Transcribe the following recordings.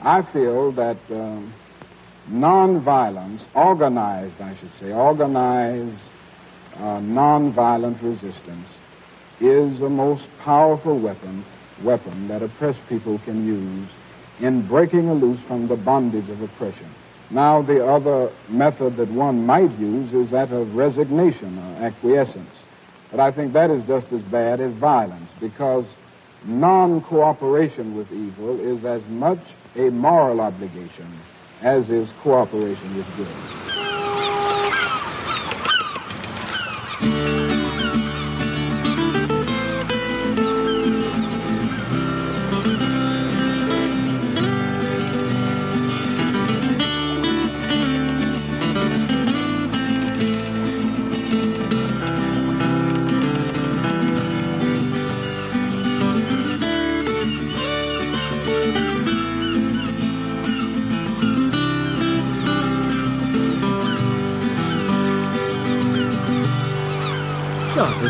I feel that um, nonviolence, organized, I should say, organized uh, nonviolent resistance is the most powerful weapon, weapon that oppressed people can use in breaking loose from the bondage of oppression. Now, the other method that one might use is that of resignation or acquiescence. But I think that is just as bad as violence because non cooperation with evil is as much a moral obligation as is cooperation with good.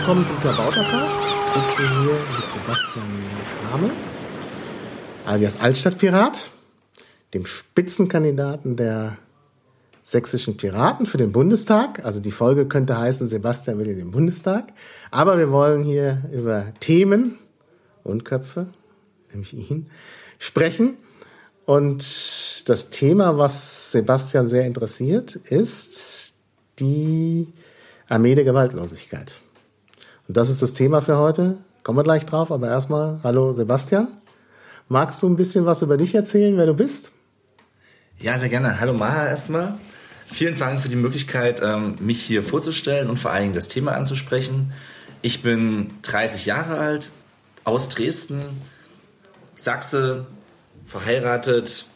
Willkommen zum Klabautercast. Ich sitze hier mit Sebastian Krame, alias Altstadtpirat, dem Spitzenkandidaten der sächsischen Piraten für den Bundestag. Also die Folge könnte heißen, Sebastian will in den Bundestag. Aber wir wollen hier über Themen und Köpfe, nämlich ihn, sprechen. Und das Thema, was Sebastian sehr interessiert, ist die Armee der Gewaltlosigkeit. Das ist das Thema für heute. Kommen wir gleich drauf, aber erstmal, hallo Sebastian. Magst du ein bisschen was über dich erzählen, wer du bist? Ja, sehr gerne. Hallo Maha erstmal. Vielen Dank für die Möglichkeit, ähm, mich hier vorzustellen und vor allen Dingen das Thema anzusprechen. Ich bin 30 Jahre alt, aus Dresden, Sachse, verheiratet,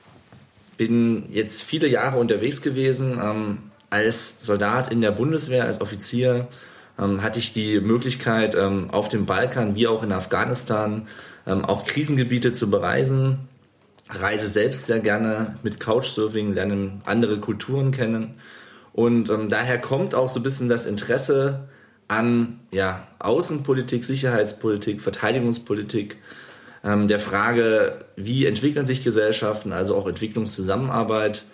bin jetzt viele Jahre unterwegs gewesen ähm, als Soldat in der Bundeswehr, als Offizier ähm, hatte ich die Möglichkeit, ähm, auf dem Balkan wie auch in Afghanistan ähm, auch Krisengebiete zu bereisen. Reise selbst sehr gerne mit Couchsurfing, lerne andere Kulturen kennen. Und ähm, daher kommt auch so ein bisschen das Interesse an ja, Außenpolitik, Sicherheitspolitik, Verteidigungspolitik, ähm, der Frage, wie entwickeln sich Gesellschaften, also auch Entwicklungszusammenarbeit.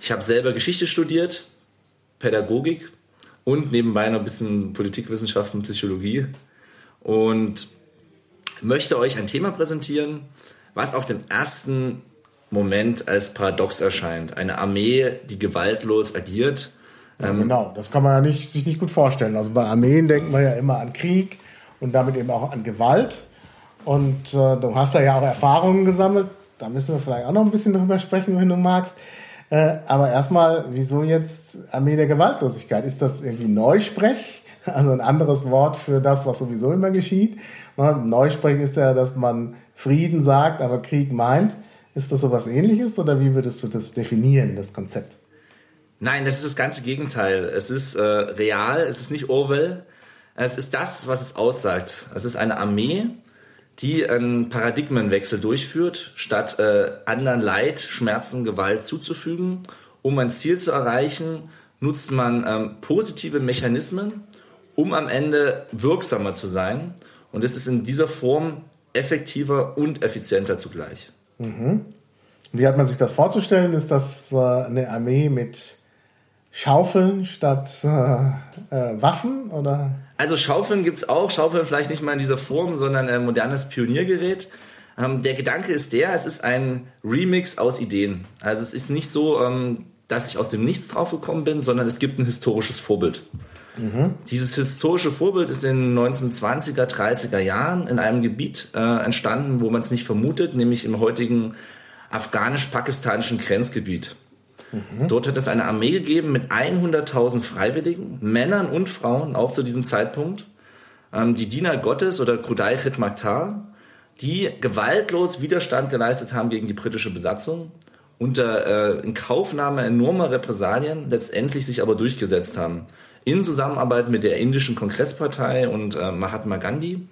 Ich habe selber Geschichte studiert, Pädagogik und nebenbei noch ein bisschen Politikwissenschaften, Psychologie und möchte euch ein Thema präsentieren, was auf den ersten Moment als paradox erscheint. Eine Armee, die gewaltlos agiert. Ja, ähm, genau, das kann man ja nicht, sich nicht gut vorstellen. Also bei Armeen denkt man ja immer an Krieg und damit eben auch an Gewalt. Und äh, du hast da ja auch Erfahrungen gesammelt. Da müssen wir vielleicht auch noch ein bisschen drüber sprechen, wenn du magst. Äh, aber erstmal, wieso jetzt Armee der Gewaltlosigkeit? Ist das irgendwie Neusprech? Also ein anderes Wort für das, was sowieso immer geschieht. Neusprech ist ja, dass man Frieden sagt, aber Krieg meint. Ist das so was ähnliches oder wie würdest du das definieren, das Konzept? Nein, das ist das ganze Gegenteil. Es ist äh, real, es ist nicht Orwell. Es ist das, was es aussagt. Es ist eine Armee, die einen Paradigmenwechsel durchführt, statt äh, anderen Leid, Schmerzen, Gewalt zuzufügen. Um ein Ziel zu erreichen, nutzt man ähm, positive Mechanismen, um am Ende wirksamer zu sein. Und es ist in dieser Form effektiver und effizienter zugleich. Mhm. Wie hat man sich das vorzustellen? Ist das äh, eine Armee mit Schaufeln statt äh, äh Waffen oder? Also Schaufeln gibt es auch, Schaufeln vielleicht nicht mal in dieser Form, sondern ein modernes Pioniergerät. Ähm, der Gedanke ist der, es ist ein Remix aus Ideen. Also es ist nicht so, ähm, dass ich aus dem Nichts drauf gekommen bin, sondern es gibt ein historisches Vorbild. Mhm. Dieses historische Vorbild ist in den 1920er, 30er Jahren in einem Gebiet äh, entstanden, wo man es nicht vermutet, nämlich im heutigen afghanisch-pakistanischen Grenzgebiet. Mhm. Dort hat es eine Armee gegeben mit 100.000 Freiwilligen, Männern und Frauen, auch zu diesem Zeitpunkt. Ähm, die Diener Gottes oder Krudai Khidmatar, die gewaltlos Widerstand geleistet haben gegen die britische Besatzung, unter äh, Inkaufnahme enormer Repressalien letztendlich sich aber durchgesetzt haben. In Zusammenarbeit mit der indischen Kongresspartei und äh, Mahatma Gandhi.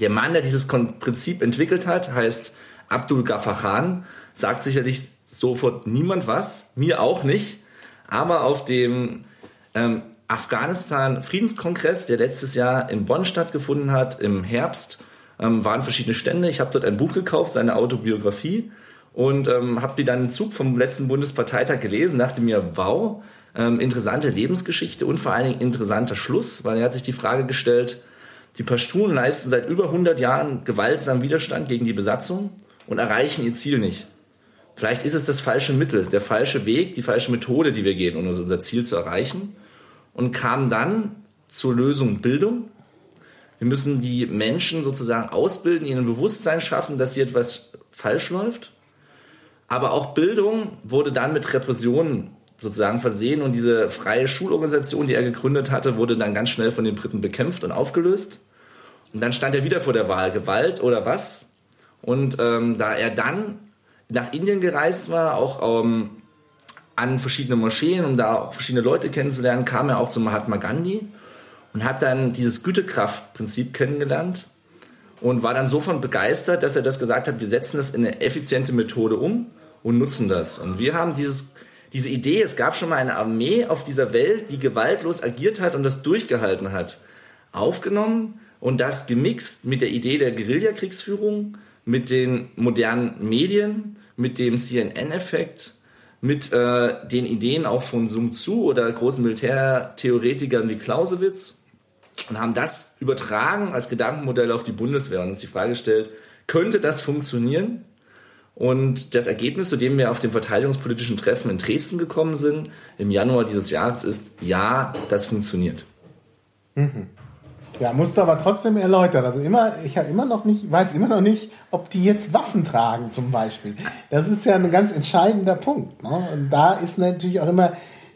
Der Mann, der dieses Prinzip entwickelt hat, heißt Abdul Ghaffar Khan, sagt sicherlich sofort niemand was, mir auch nicht. Aber auf dem ähm, Afghanistan-Friedenskongress, der letztes Jahr in Bonn stattgefunden hat, im Herbst, ähm, waren verschiedene Stände. Ich habe dort ein Buch gekauft, seine Autobiografie. und ähm, habe die dann im Zug vom letzten Bundesparteitag gelesen, dachte mir, wow, ähm, interessante Lebensgeschichte und vor allen Dingen interessanter Schluss, weil er hat sich die Frage gestellt, die Pashtunen leisten seit über 100 Jahren gewaltsamen Widerstand gegen die Besatzung und erreichen ihr Ziel nicht. Vielleicht ist es das falsche Mittel, der falsche Weg, die falsche Methode, die wir gehen, um unser Ziel zu erreichen. Und kam dann zur Lösung Bildung. Wir müssen die Menschen sozusagen ausbilden, ihnen Bewusstsein schaffen, dass hier etwas falsch läuft. Aber auch Bildung wurde dann mit Repressionen sozusagen versehen und diese freie Schulorganisation, die er gegründet hatte, wurde dann ganz schnell von den Briten bekämpft und aufgelöst. Und dann stand er wieder vor der Wahl, Gewalt oder was. Und ähm, da er dann nach Indien gereist war, auch ähm, an verschiedene Moscheen, um da auch verschiedene Leute kennenzulernen, kam er auch zu Mahatma Gandhi und hat dann dieses Gütekraftprinzip kennengelernt und war dann sofort begeistert, dass er das gesagt hat, wir setzen das in eine effiziente Methode um und nutzen das. Und wir haben dieses, diese Idee, es gab schon mal eine Armee auf dieser Welt, die gewaltlos agiert hat und das durchgehalten hat, aufgenommen und das gemixt mit der Idee der Guerillakriegsführung, mit den modernen Medien, mit dem CNN-Effekt, mit äh, den Ideen auch von Sun Tzu oder großen Militärtheoretikern wie Clausewitz und haben das übertragen als Gedankenmodell auf die Bundeswehr und uns die Frage gestellt, könnte das funktionieren? Und das Ergebnis, zu dem wir auf dem verteidigungspolitischen Treffen in Dresden gekommen sind, im Januar dieses Jahres, ist, ja, das funktioniert. Mhm. Ja, musst du aber trotzdem erläutern. Also immer, ich habe immer noch nicht, weiß immer noch nicht, ob die jetzt Waffen tragen zum Beispiel. Das ist ja ein ganz entscheidender Punkt. Ne? Und da ist natürlich auch immer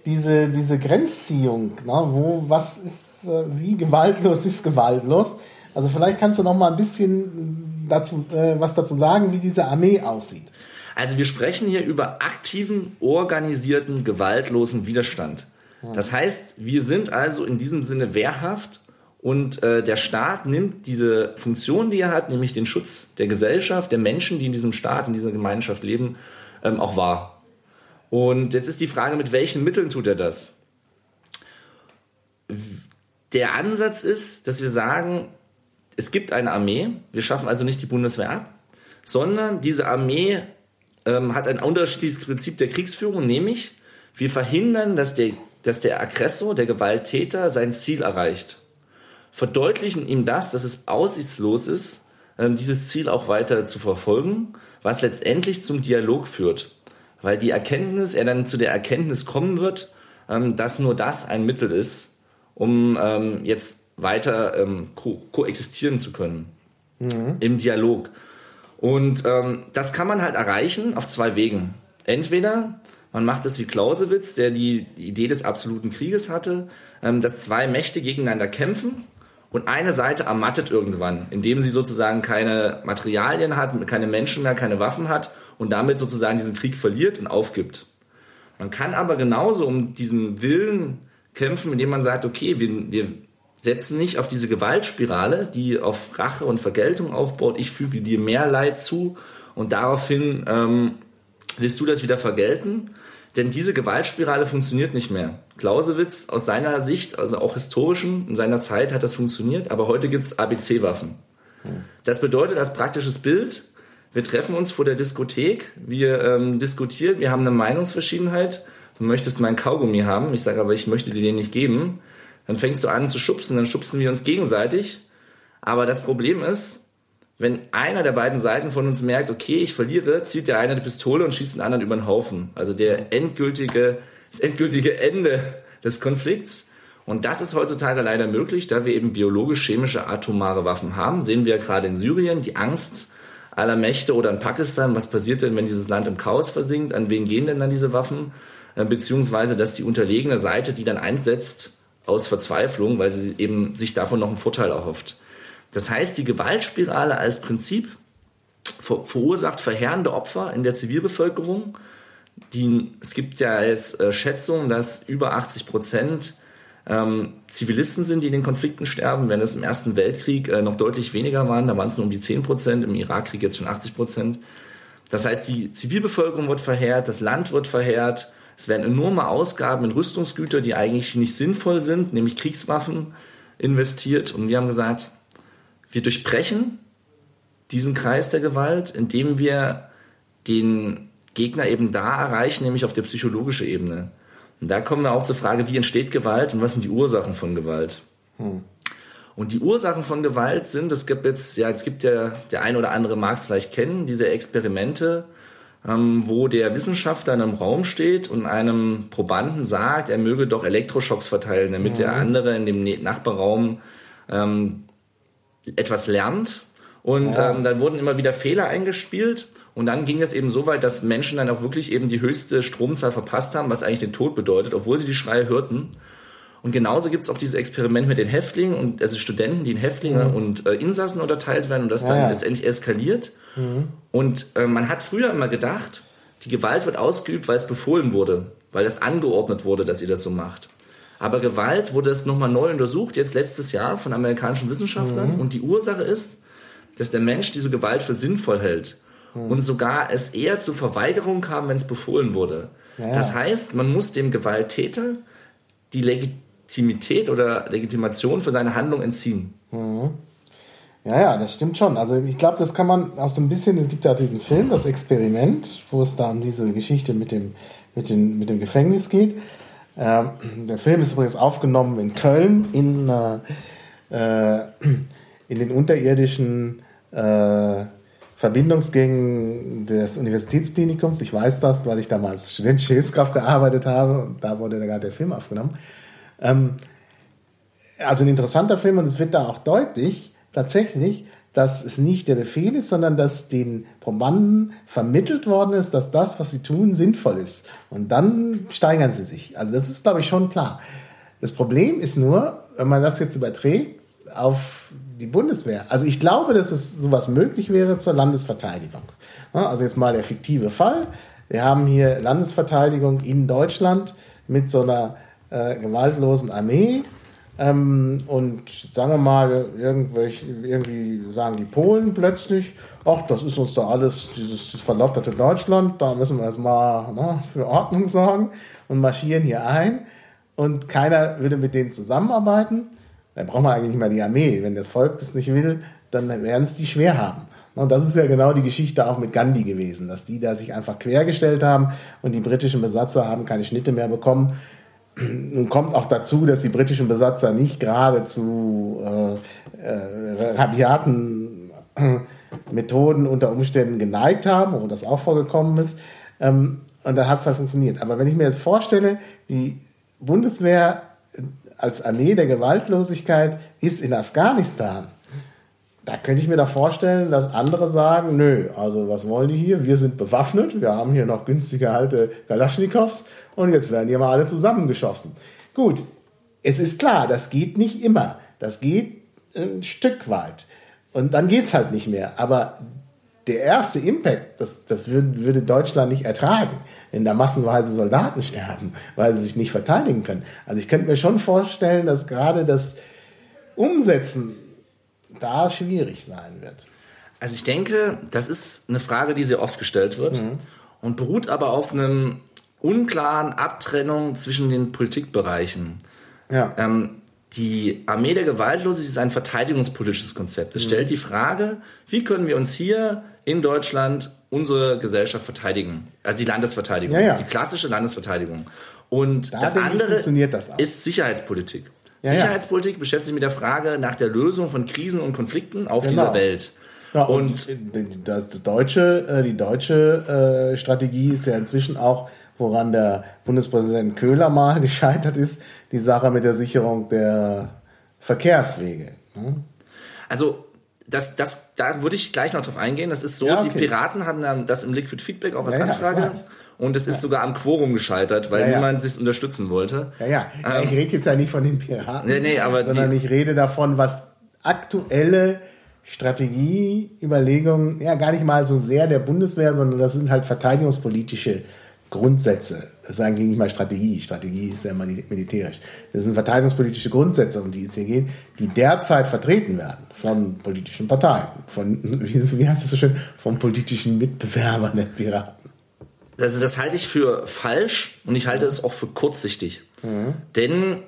diese, diese Grenzziehung, ne? wo was ist, äh, wie gewaltlos ist gewaltlos. Also vielleicht kannst du noch mal ein bisschen dazu, äh, was dazu sagen, wie diese Armee aussieht. Also wir sprechen hier über aktiven, organisierten, gewaltlosen Widerstand. Das heißt, wir sind also in diesem Sinne wehrhaft und äh, der Staat nimmt diese Funktion, die er hat, nämlich den Schutz der Gesellschaft, der Menschen, die in diesem Staat, in dieser Gemeinschaft leben, ähm, auch wahr. Und jetzt ist die Frage, mit welchen Mitteln tut er das? Der Ansatz ist, dass wir sagen, es gibt eine Armee, wir schaffen also nicht die Bundeswehr ab, sondern diese Armee ähm, hat ein unterschiedliches Prinzip der Kriegsführung, nämlich wir verhindern, dass der, dass der Aggressor, der Gewalttäter sein Ziel erreicht verdeutlichen ihm das, dass es aussichtslos ist, ähm, dieses Ziel auch weiter zu verfolgen, was letztendlich zum Dialog führt. Weil die Erkenntnis, er dann zu der Erkenntnis kommen wird, ähm, dass nur das ein Mittel ist, um ähm, jetzt weiter ko koexistieren zu können mhm. im Dialog. Und das kann man halt erreichen auf zwei Wegen. Entweder man macht es wie Clausewitz, der die Idee des absoluten Krieges hatte, dass zwei Mächte gegeneinander kämpfen und eine Seite ermattet irgendwann, indem sie sozusagen keine Materialien hat, keine Menschen mehr, keine Waffen hat und damit sozusagen diesen Krieg verliert und aufgibt. Man kann aber genauso um diesen Willen kämpfen, indem man sagt, okay, wir, wir setzen nicht auf diese Gewaltspirale, die auf Rache und Vergeltung aufbaut, ich füge dir mehr Leid zu und daraufhin ähm, willst du das wieder vergelten, denn diese Gewaltspirale funktioniert nicht mehr. Clausewitz aus seiner Sicht, also auch historischen, in seiner Zeit hat das funktioniert, aber heute gibt es ABC-Waffen. Das bedeutet als praktisches Bild, wir treffen uns vor der Diskothek, wir ähm, diskutieren, wir haben eine Meinungsverschiedenheit. Du möchtest meinen Kaugummi haben, ich sage aber, ich möchte dir den nicht geben. Dann fängst du an zu schubsen, dann schubsen wir uns gegenseitig. Aber das Problem ist, wenn einer der beiden Seiten von uns merkt, okay, ich verliere, zieht der eine die Pistole und schießt den anderen über den Haufen. Also der endgültige, das endgültige Ende des Konflikts. Und das ist heutzutage leider möglich, da wir eben biologisch-chemische atomare Waffen haben. Sehen wir gerade in Syrien die Angst aller Mächte oder in Pakistan. Was passiert denn, wenn dieses Land im Chaos versinkt? An wen gehen denn dann diese Waffen? Äh, beziehungsweise, dass die unterlegene Seite die dann einsetzt aus Verzweiflung, weil sie eben sich davon noch einen Vorteil erhofft. Das heißt, die Gewaltspirale als Prinzip verursacht verheerende Opfer in der Zivilbevölkerung. Die, es gibt ja jetzt äh, Schätzungen, dass über 80 Prozent ähm, Zivilisten sind, die in den Konflikten sterben, während es im Ersten Weltkrieg äh, noch deutlich weniger waren. Da waren es nur um die 10 Prozent, im Irakkrieg jetzt schon 80 Prozent. Das heißt, die Zivilbevölkerung wird verheert, das Land wird verheert, es werden enorme Ausgaben in Rüstungsgüter, die eigentlich nicht sinnvoll sind, nämlich Kriegswaffen, investiert. Und wir haben gesagt, wir durchbrechen diesen Kreis der Gewalt, indem wir den Gegner eben da erreichen, nämlich auf der psychologischen Ebene. Und da kommen wir auch zur Frage, wie entsteht Gewalt und was sind die Ursachen von Gewalt? Hm. Und die Ursachen von Gewalt sind, es gibt jetzt, ja, es gibt ja, der ein oder andere mag es vielleicht kennen, diese Experimente, ähm, wo der Wissenschaftler in einem Raum steht und einem Probanden sagt, er möge doch Elektroschocks verteilen, damit mhm. der andere in dem Nachbarraum ähm, etwas lernt. Und ja. ähm, dann wurden immer wieder Fehler eingespielt. Und dann ging es eben so weit, dass Menschen dann auch wirklich eben die höchste Stromzahl verpasst haben, was eigentlich den Tod bedeutet, obwohl sie die Schreie hörten. Und genauso gibt es auch dieses Experiment mit den Häftlingen und also Studenten, die in Häftlinge mhm. und äh, Insassen unterteilt werden und das ja, dann ja. letztendlich eskaliert. Mhm. Und äh, man hat früher immer gedacht, die Gewalt wird ausgeübt, weil es befohlen wurde, weil es angeordnet wurde, dass ihr das so macht. Aber Gewalt wurde es nochmal neu untersucht, jetzt letztes Jahr von amerikanischen Wissenschaftlern. Mhm. Und die Ursache ist, dass der Mensch diese Gewalt für sinnvoll hält. Mhm. Und sogar es eher zur Verweigerung kam, wenn es befohlen wurde. Ja. Das heißt, man muss dem Gewalttäter die Legitimität oder Legitimation für seine Handlung entziehen. Mhm. Ja, ja, das stimmt schon. Also ich glaube, das kann man auch so ein bisschen, es gibt ja diesen Film, das Experiment, wo es da um diese Geschichte mit dem, mit den, mit dem Gefängnis geht. Ähm, der Film ist übrigens aufgenommen in Köln in, äh, in den unterirdischen äh, Verbindungsgängen des Universitätsklinikums. Ich weiß das, weil ich damals studentische Hilfskraft gearbeitet habe und da wurde gerade der Film aufgenommen. Ähm, also ein interessanter Film und es wird da auch deutlich, tatsächlich, dass es nicht der Befehl ist, sondern dass den Probanden vermittelt worden ist, dass das, was sie tun, sinnvoll ist. Und dann steigern sie sich. Also das ist, glaube ich, schon klar. Das Problem ist nur, wenn man das jetzt überträgt auf die Bundeswehr. Also ich glaube, dass es sowas möglich wäre zur Landesverteidigung. Also jetzt mal der fiktive Fall. Wir haben hier Landesverteidigung in Deutschland mit so einer äh, gewaltlosen Armee. Ähm, und sagen wir mal, irgendwelche, irgendwie sagen die Polen plötzlich, ach, das ist uns da alles, dieses verlotterte Deutschland, da müssen wir erstmal ne, für Ordnung sorgen und marschieren hier ein. Und keiner würde mit denen zusammenarbeiten. Dann braucht man eigentlich nicht mal die Armee. Wenn das Volk das nicht will, dann werden es die schwer haben. Und das ist ja genau die Geschichte auch mit Gandhi gewesen, dass die da sich einfach quergestellt haben und die britischen Besatzer haben keine Schnitte mehr bekommen. Nun kommt auch dazu, dass die britischen Besatzer nicht gerade zu äh, äh, rabiaten äh, Methoden unter Umständen geneigt haben, wo das auch vorgekommen ist. Ähm, und dann hat es halt funktioniert. Aber wenn ich mir jetzt vorstelle, die Bundeswehr als Armee der Gewaltlosigkeit ist in Afghanistan, da könnte ich mir doch vorstellen, dass andere sagen, nö, also was wollen die hier? Wir sind bewaffnet, wir haben hier noch günstige alte Kalaschnikows und jetzt werden hier mal alle zusammengeschossen. Gut, es ist klar, das geht nicht immer. Das geht ein Stück weit. Und dann geht es halt nicht mehr. Aber der erste Impact, das, das würde Deutschland nicht ertragen, wenn da massenweise Soldaten sterben, weil sie sich nicht verteidigen können. Also ich könnte mir schon vorstellen, dass gerade das Umsetzen da schwierig sein wird. Also ich denke, das ist eine Frage, die sehr oft gestellt wird mhm. und beruht aber auf einem unklaren Abtrennung zwischen den Politikbereichen. Ja. Ähm, die Armee der Gewaltlosigkeit ist ein verteidigungspolitisches Konzept. Es mhm. stellt die Frage, wie können wir uns hier in Deutschland unsere Gesellschaft verteidigen? Also die Landesverteidigung, ja, ja. die klassische Landesverteidigung. Und da das andere das ist Sicherheitspolitik. Ja, Sicherheitspolitik beschäftigt sich mit der Frage nach der Lösung von Krisen und Konflikten auf genau. dieser Welt. Ja, und, und das deutsche, äh, die deutsche äh, Strategie ist ja inzwischen auch woran der Bundespräsident Köhler mal gescheitert ist, die Sache mit der Sicherung der Verkehrswege. Ne? Also das, das, da würde ich gleich noch drauf eingehen. Das ist so, ja, okay. die Piraten hatten das im Liquid Feedback auch als ja, Anfrage. Ja, und es ist sogar am Quorum gescheitert, weil niemand sich unterstützen wollte. Ja, ja. Ähm, ich rede jetzt ja nicht von den Piraten, nee, nee, aber sondern ich rede davon, was aktuelle Strategieüberlegungen, ja gar nicht mal so sehr der Bundeswehr, sondern das sind halt verteidigungspolitische Grundsätze. Das ist eigentlich nicht mal Strategie. Strategie ist ja immer militärisch. Das sind verteidigungspolitische Grundsätze, um die es hier geht, die derzeit vertreten werden von politischen Parteien, von, wie, wie heißt es so schön, von politischen Mitbewerbern der Piraten. Also das halte ich für falsch und ich halte es auch für kurzsichtig. Mhm. Denn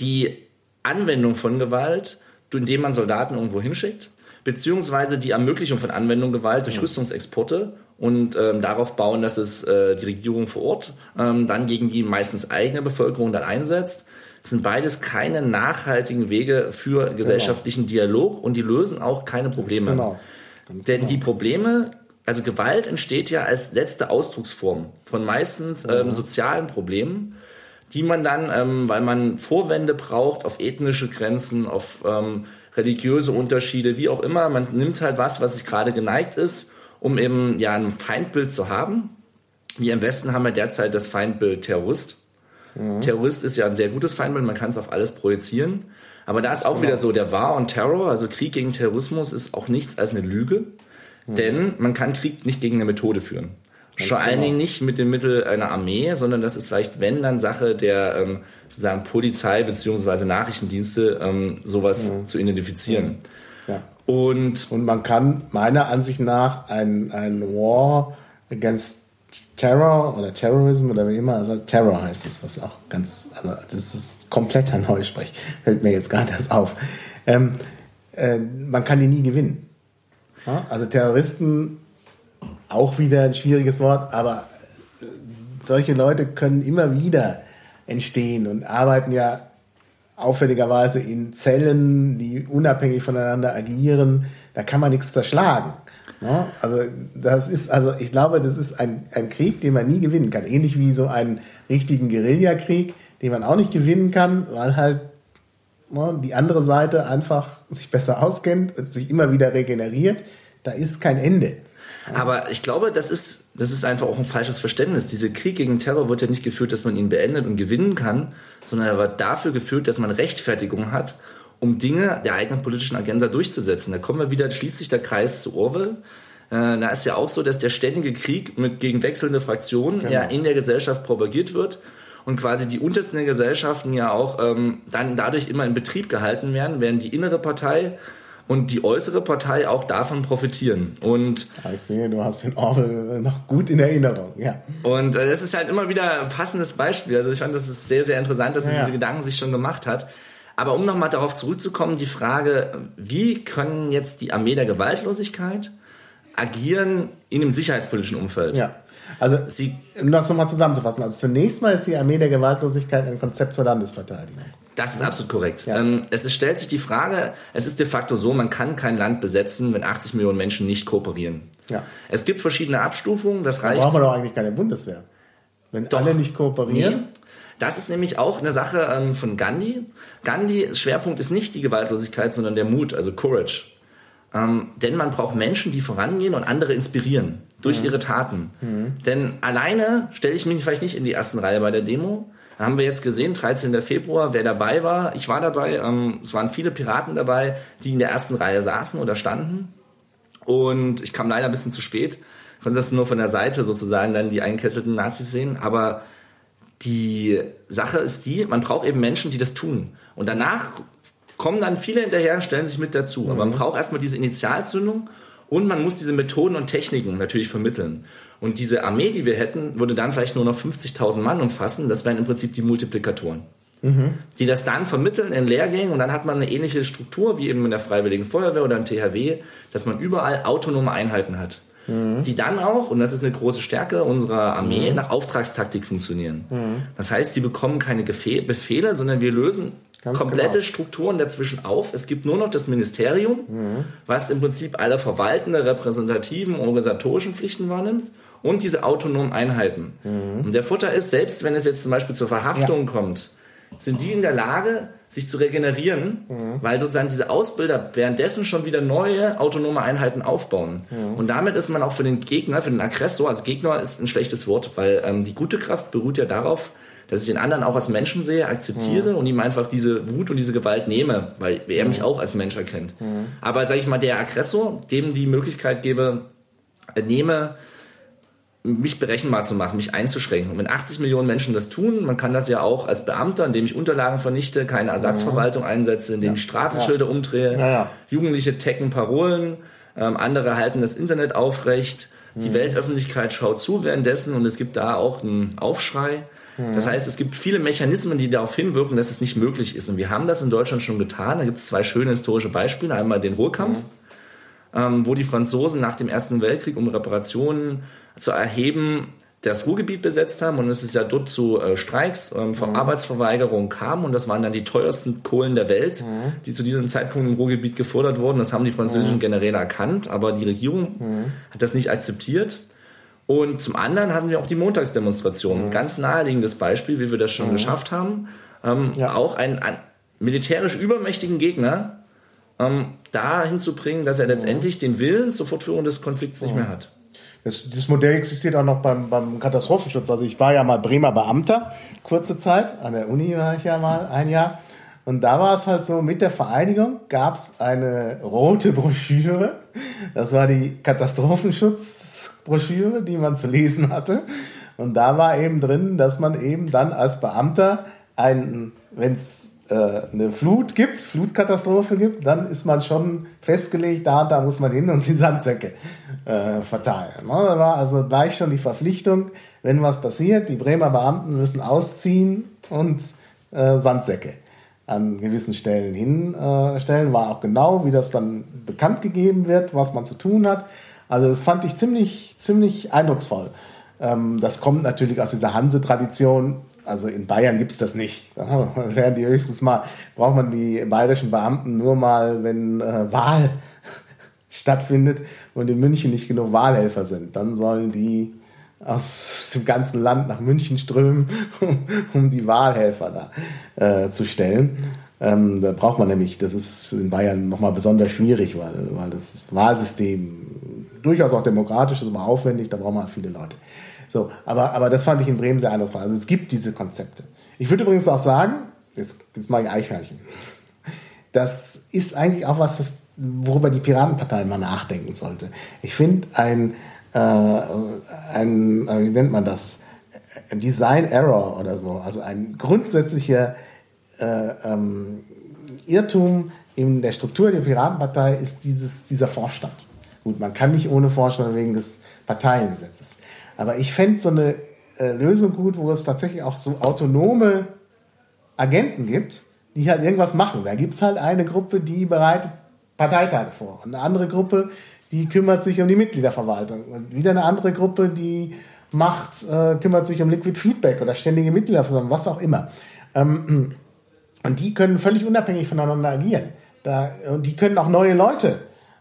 die Anwendung von Gewalt, indem man Soldaten irgendwo hinschickt, beziehungsweise die Ermöglichung von Anwendung Gewalt durch mhm. Rüstungsexporte und ähm, darauf bauen, dass es äh, die Regierung vor Ort ähm, dann gegen die meistens eigene Bevölkerung dann einsetzt. Das sind beides keine nachhaltigen Wege für gesellschaftlichen genau. Dialog und die lösen auch keine Probleme. Genau. Denn genau. die Probleme, also Gewalt entsteht ja als letzte Ausdrucksform von meistens ähm, mhm. sozialen Problemen, die man dann, ähm, weil man Vorwände braucht auf ethnische Grenzen, auf ähm, religiöse Unterschiede, wie auch immer, man nimmt halt was, was sich gerade geneigt ist, um eben ja ein Feindbild zu haben. Wir im Westen haben ja derzeit das Feindbild Terrorist. Mhm. Terrorist ist ja ein sehr gutes Feindbild, man kann es auf alles projizieren. Aber da ist auch wieder so, der War on Terror, also Krieg gegen Terrorismus, ist auch nichts als eine Lüge. Mhm. Denn man kann Krieg nicht gegen eine Methode führen. Ganz Vor allen genau. Dingen nicht mit dem Mittel einer Armee, sondern das ist vielleicht, wenn, dann Sache der ähm, sozusagen Polizei bzw. Nachrichtendienste, ähm, sowas mhm. zu identifizieren. Ja. Und, Und man kann meiner Ansicht nach ein, ein War against Terror oder Terrorism oder wie immer, also Terror heißt es, was auch ganz, also das ist komplett ein Neusprech, fällt mir jetzt gerade erst auf. Ähm, äh, man kann die nie gewinnen. Ja? Also Terroristen, auch wieder ein schwieriges Wort, aber äh, solche Leute können immer wieder entstehen und arbeiten ja auffälligerweise in Zellen, die unabhängig voneinander agieren. Da kann man nichts zerschlagen. Ja, also das ist, also ich glaube, das ist ein, ein Krieg, den man nie gewinnen kann. Ähnlich wie so einen richtigen Guerillakrieg, den man auch nicht gewinnen kann, weil halt ne, die andere Seite einfach sich besser auskennt und sich immer wieder regeneriert. Da ist kein Ende. Aber ich glaube, das ist, das ist einfach auch ein falsches Verständnis. Dieser Krieg gegen Terror wird ja nicht geführt, dass man ihn beendet und gewinnen kann, sondern er wird dafür geführt, dass man Rechtfertigung hat um Dinge der eigenen politischen Agenda durchzusetzen. Da kommen wir wieder, schließt sich der Kreis zu Orwell. Äh, da ist ja auch so, dass der ständige Krieg mit gegen wechselnde Fraktionen genau. ja in der Gesellschaft propagiert wird und quasi die untersten Gesellschaften ja auch ähm, dann dadurch immer in Betrieb gehalten werden, während die innere Partei und die äußere Partei auch davon profitieren. Und ich sehe, du hast den Orwell noch gut in Erinnerung, ja. Und äh, das ist halt immer wieder ein passendes Beispiel. Also ich fand, das ist sehr, sehr interessant, dass er ja. diese Gedanken sich schon gemacht hat. Aber um nochmal darauf zurückzukommen, die Frage, wie können jetzt die Armee der Gewaltlosigkeit agieren in einem sicherheitspolitischen Umfeld? Ja. Also, Sie, um das nochmal zusammenzufassen. Also, zunächst mal ist die Armee der Gewaltlosigkeit ein Konzept zur Landesverteidigung. Das ist absolut korrekt. Ja. Ähm, es stellt sich die Frage, es ist de facto so, man kann kein Land besetzen, wenn 80 Millionen Menschen nicht kooperieren. Ja. Es gibt verschiedene Abstufungen, das reicht. Da brauchen wir doch eigentlich keine Bundeswehr. Wenn doch. alle nicht kooperieren. Nee. Das ist nämlich auch eine Sache ähm, von Gandhi. Gandhi, Schwerpunkt ist nicht die Gewaltlosigkeit, sondern der Mut, also Courage. Ähm, denn man braucht Menschen, die vorangehen und andere inspirieren durch mhm. ihre Taten. Mhm. Denn alleine stelle ich mich vielleicht nicht in die ersten Reihe bei der Demo. Da haben wir jetzt gesehen, 13. Februar, wer dabei war. Ich war dabei. Ähm, es waren viele Piraten dabei, die in der ersten Reihe saßen oder standen. Und ich kam leider ein bisschen zu spät. Konnte das nur von der Seite sozusagen dann die eingekesselten Nazis sehen. Aber die Sache ist die, man braucht eben Menschen, die das tun. Und danach kommen dann viele hinterher und stellen sich mit dazu. Mhm. Aber man mhm. braucht erstmal diese Initialzündung und man muss diese Methoden und Techniken natürlich vermitteln. Und diese Armee, die wir hätten, würde dann vielleicht nur noch 50.000 Mann umfassen. Das wären im Prinzip die Multiplikatoren. Mhm. Die das dann vermitteln in Lehrgängen und dann hat man eine ähnliche Struktur wie eben in der Freiwilligen Feuerwehr oder im THW, dass man überall autonome Einheiten hat die dann auch, und das ist eine große Stärke unserer Armee, mhm. nach Auftragstaktik funktionieren. Mhm. Das heißt, die bekommen keine Befehle, sondern wir lösen Ganz komplette genau. Strukturen dazwischen auf. Es gibt nur noch das Ministerium, mhm. was im Prinzip alle verwaltende, repräsentativen, organisatorischen Pflichten wahrnimmt und diese autonomen Einheiten. Mhm. Und der Vorteil ist, selbst wenn es jetzt zum Beispiel zur Verhaftung ja. kommt, sind die in der Lage, sich zu regenerieren, mhm. weil sozusagen diese Ausbilder währenddessen schon wieder neue autonome Einheiten aufbauen. Mhm. Und damit ist man auch für den Gegner, für den Aggressor, also Gegner ist ein schlechtes Wort, weil ähm, die gute Kraft beruht ja darauf, dass ich den anderen auch als Menschen sehe, akzeptiere mhm. und ihm einfach diese Wut und diese Gewalt nehme, weil er mich mhm. auch als Mensch erkennt. Mhm. Aber sage ich mal, der Aggressor, dem die Möglichkeit gebe, äh, nehme, mich berechenbar zu machen, mich einzuschränken. Und wenn 80 Millionen Menschen das tun, man kann das ja auch als Beamter, indem ich Unterlagen vernichte, keine Ersatzverwaltung mhm. einsetze, indem ja. ich Straßenschilder ja. umdrehe, ja, Jugendliche tecken Parolen, ähm, andere halten das Internet aufrecht, mhm. die Weltöffentlichkeit schaut zu währenddessen und es gibt da auch einen Aufschrei. Mhm. Das heißt, es gibt viele Mechanismen, die darauf hinwirken, dass es nicht möglich ist. Und wir haben das in Deutschland schon getan. Da gibt es zwei schöne historische Beispiele. Einmal den Ruhrkampf. Mhm ähm, wo die Franzosen nach dem Ersten Weltkrieg, um Reparationen zu erheben, das Ruhrgebiet besetzt haben und es ist ja dort zu äh, Streiks, ähm, mhm. Arbeitsverweigerung kam und das waren dann die teuersten Kohlen der Welt, mhm. die zu diesem Zeitpunkt im Ruhrgebiet gefordert wurden. Das haben die französischen mhm. Generäle erkannt, aber die Regierung mhm. hat das nicht akzeptiert. Und zum anderen hatten wir auch die Montagsdemonstration. Mhm. Ganz naheliegendes Beispiel, wie wir das schon mhm. geschafft haben. Ähm, ja. Auch einen, einen, militärisch übermächtigen Gegner ähm, dahin zu bringen, dass er letztendlich den Willen zur Fortführung des Konflikts nicht mehr hat. Das, das, Modell existiert auch noch beim, beim Katastrophenschutz. Also ich war ja mal Bremer Beamter, kurze Zeit. An der Uni war ich ja mal ein Jahr. Und da war es halt so, mit der Vereinigung gab es eine rote Broschüre. Das war die Katastrophenschutzbroschüre, die man zu lesen hatte. Und da war eben drin, dass man eben dann als Beamter wenn es äh, eine Flut gibt, Flutkatastrophe gibt, dann ist man schon festgelegt, da und da muss man hin und die Sandsäcke äh, verteilen. Ne? Da war also gleich schon die Verpflichtung, wenn was passiert, die Bremer Beamten müssen ausziehen und äh, Sandsäcke an gewissen Stellen hinstellen. War auch genau, wie das dann bekannt gegeben wird, was man zu tun hat. Also das fand ich ziemlich, ziemlich eindrucksvoll. Ähm, das kommt natürlich aus dieser Hanse-Tradition. Also in Bayern gibt es das nicht. Da werden die höchstens mal, braucht man die bayerischen Beamten nur mal, wenn äh, Wahl stattfindet und in München nicht genug Wahlhelfer sind. Dann sollen die aus dem ganzen Land nach München strömen, um, um die Wahlhelfer da äh, zu stellen. Ähm, da braucht man nämlich, das ist in Bayern nochmal besonders schwierig, weil, weil das Wahlsystem durchaus auch demokratisch ist, aber aufwendig, da braucht man halt viele Leute. So, aber, aber das fand ich in Bremen sehr eindrucksvoll. Also es gibt diese Konzepte. Ich würde übrigens auch sagen, jetzt, jetzt mache ich Eichhörnchen. Das ist eigentlich auch was, was worüber die Piratenpartei mal nachdenken sollte. Ich finde ein, äh, ein, äh, wie nennt man das? Design Error oder so, also ein grundsätzlicher äh, ähm, Irrtum in der Struktur der Piratenpartei ist dieses, dieser Vorstand. Gut, man kann nicht ohne Vorstand wegen des Parteiengesetzes. Aber ich fände so eine äh, Lösung gut, wo es tatsächlich auch so autonome Agenten gibt, die halt irgendwas machen. Da gibt es halt eine Gruppe, die bereitet Parteitage vor. Und eine andere Gruppe, die kümmert sich um die Mitgliederverwaltung. Und wieder eine andere Gruppe, die macht, äh, kümmert sich um Liquid Feedback oder ständige Mitgliederversammlung, was auch immer. Ähm, und die können völlig unabhängig voneinander agieren. Da, und die können auch neue Leute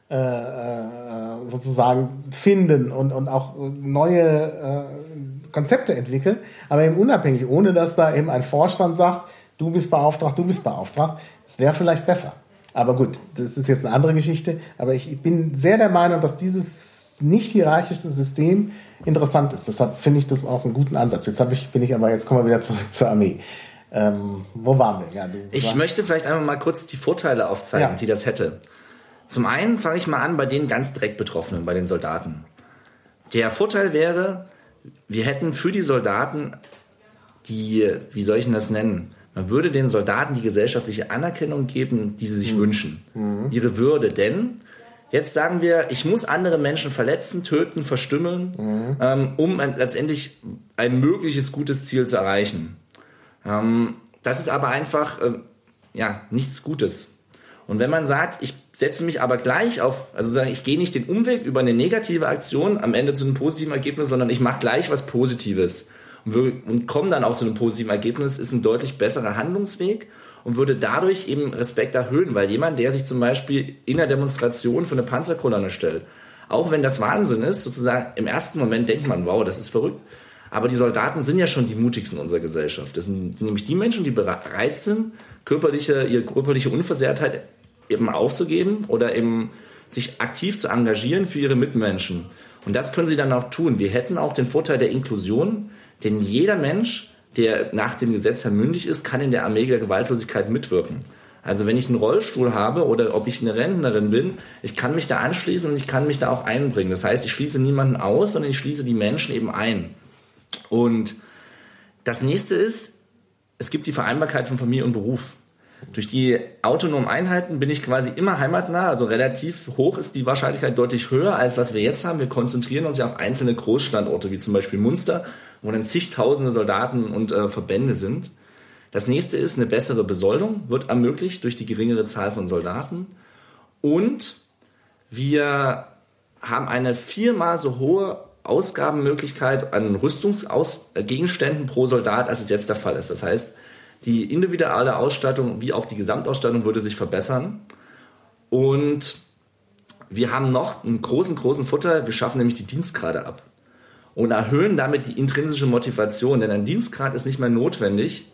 äh, äh, sozusagen finden und, und auch neue äh, Konzepte entwickeln, aber eben unabhängig, ohne dass da eben ein Vorstand sagt, du bist beauftragt, du bist beauftragt. Das wäre vielleicht besser. Aber gut, das ist jetzt eine andere Geschichte. Aber ich bin sehr der Meinung, dass dieses nicht hierarchische System interessant ist. Deshalb finde ich das auch einen guten Ansatz. Jetzt ich, bin ich aber, jetzt kommen wir wieder zurück zur Armee. Ähm, wo waren wir? Ja, ich möchte vielleicht einmal mal kurz die Vorteile aufzeigen, ja. die das hätte. Zum einen fange ich mal an bei den ganz direkt Betroffenen, bei den Soldaten. Der Vorteil wäre, wir hätten für die Soldaten die, wie soll ich denn das nennen? Man würde den Soldaten die gesellschaftliche Anerkennung geben, die sie sich mhm. wünschen. Mhm. Ihre Würde. Denn jetzt sagen wir, ich muss andere Menschen verletzen, töten, verstümmeln, mhm. ähm, um letztendlich ein mögliches gutes Ziel zu erreichen. Ähm, das ist aber einfach äh, ja, nichts Gutes. Und wenn man sagt, ich setze mich aber gleich auf, also sagen, ich gehe nicht den Umweg über eine negative Aktion am Ende zu einem positiven Ergebnis, sondern ich mache gleich was Positives und kommen dann auch zu einem positiven Ergebnis, ist ein deutlich besserer Handlungsweg und würde dadurch eben Respekt erhöhen, weil jemand, der sich zum Beispiel in der Demonstration für eine Panzerkolonne stellt, auch wenn das Wahnsinn ist, sozusagen im ersten Moment denkt man, wow, das ist verrückt. Aber die Soldaten sind ja schon die mutigsten unserer Gesellschaft. Das sind nämlich die Menschen, die bereit sind, körperliche, ihre körperliche Unversehrtheit eben aufzugeben oder eben sich aktiv zu engagieren für ihre Mitmenschen. Und das können sie dann auch tun. Wir hätten auch den Vorteil der Inklusion, denn jeder Mensch, der nach dem Gesetz her mündig ist, kann in der Armee der Gewaltlosigkeit mitwirken. Also wenn ich einen Rollstuhl habe oder ob ich eine Rentnerin bin, ich kann mich da anschließen und ich kann mich da auch einbringen. Das heißt, ich schließe niemanden aus, sondern ich schließe die Menschen eben ein. Und das nächste ist, es gibt die Vereinbarkeit von Familie und Beruf. Durch die autonomen Einheiten bin ich quasi immer heimatnah, also relativ hoch ist die Wahrscheinlichkeit deutlich höher, als was wir jetzt haben. Wir konzentrieren uns ja auf einzelne Großstandorte, wie zum Beispiel Munster, wo dann zigtausende Soldaten und äh, Verbände sind. Das nächste ist, eine bessere Besoldung wird ermöglicht durch die geringere Zahl von Soldaten. Und Wir haben eine viermal so hohe Ausgabenmöglichkeit an Rüstungsgegenständen pro Soldat, als es jetzt der Fall ist. Das heißt, die individuelle Ausstattung wie auch die Gesamtausstattung würde sich verbessern. Und wir haben noch einen großen, großen Futter. Wir schaffen nämlich die Dienstgrade ab und erhöhen damit die intrinsische Motivation. Denn ein Dienstgrad ist nicht mehr notwendig,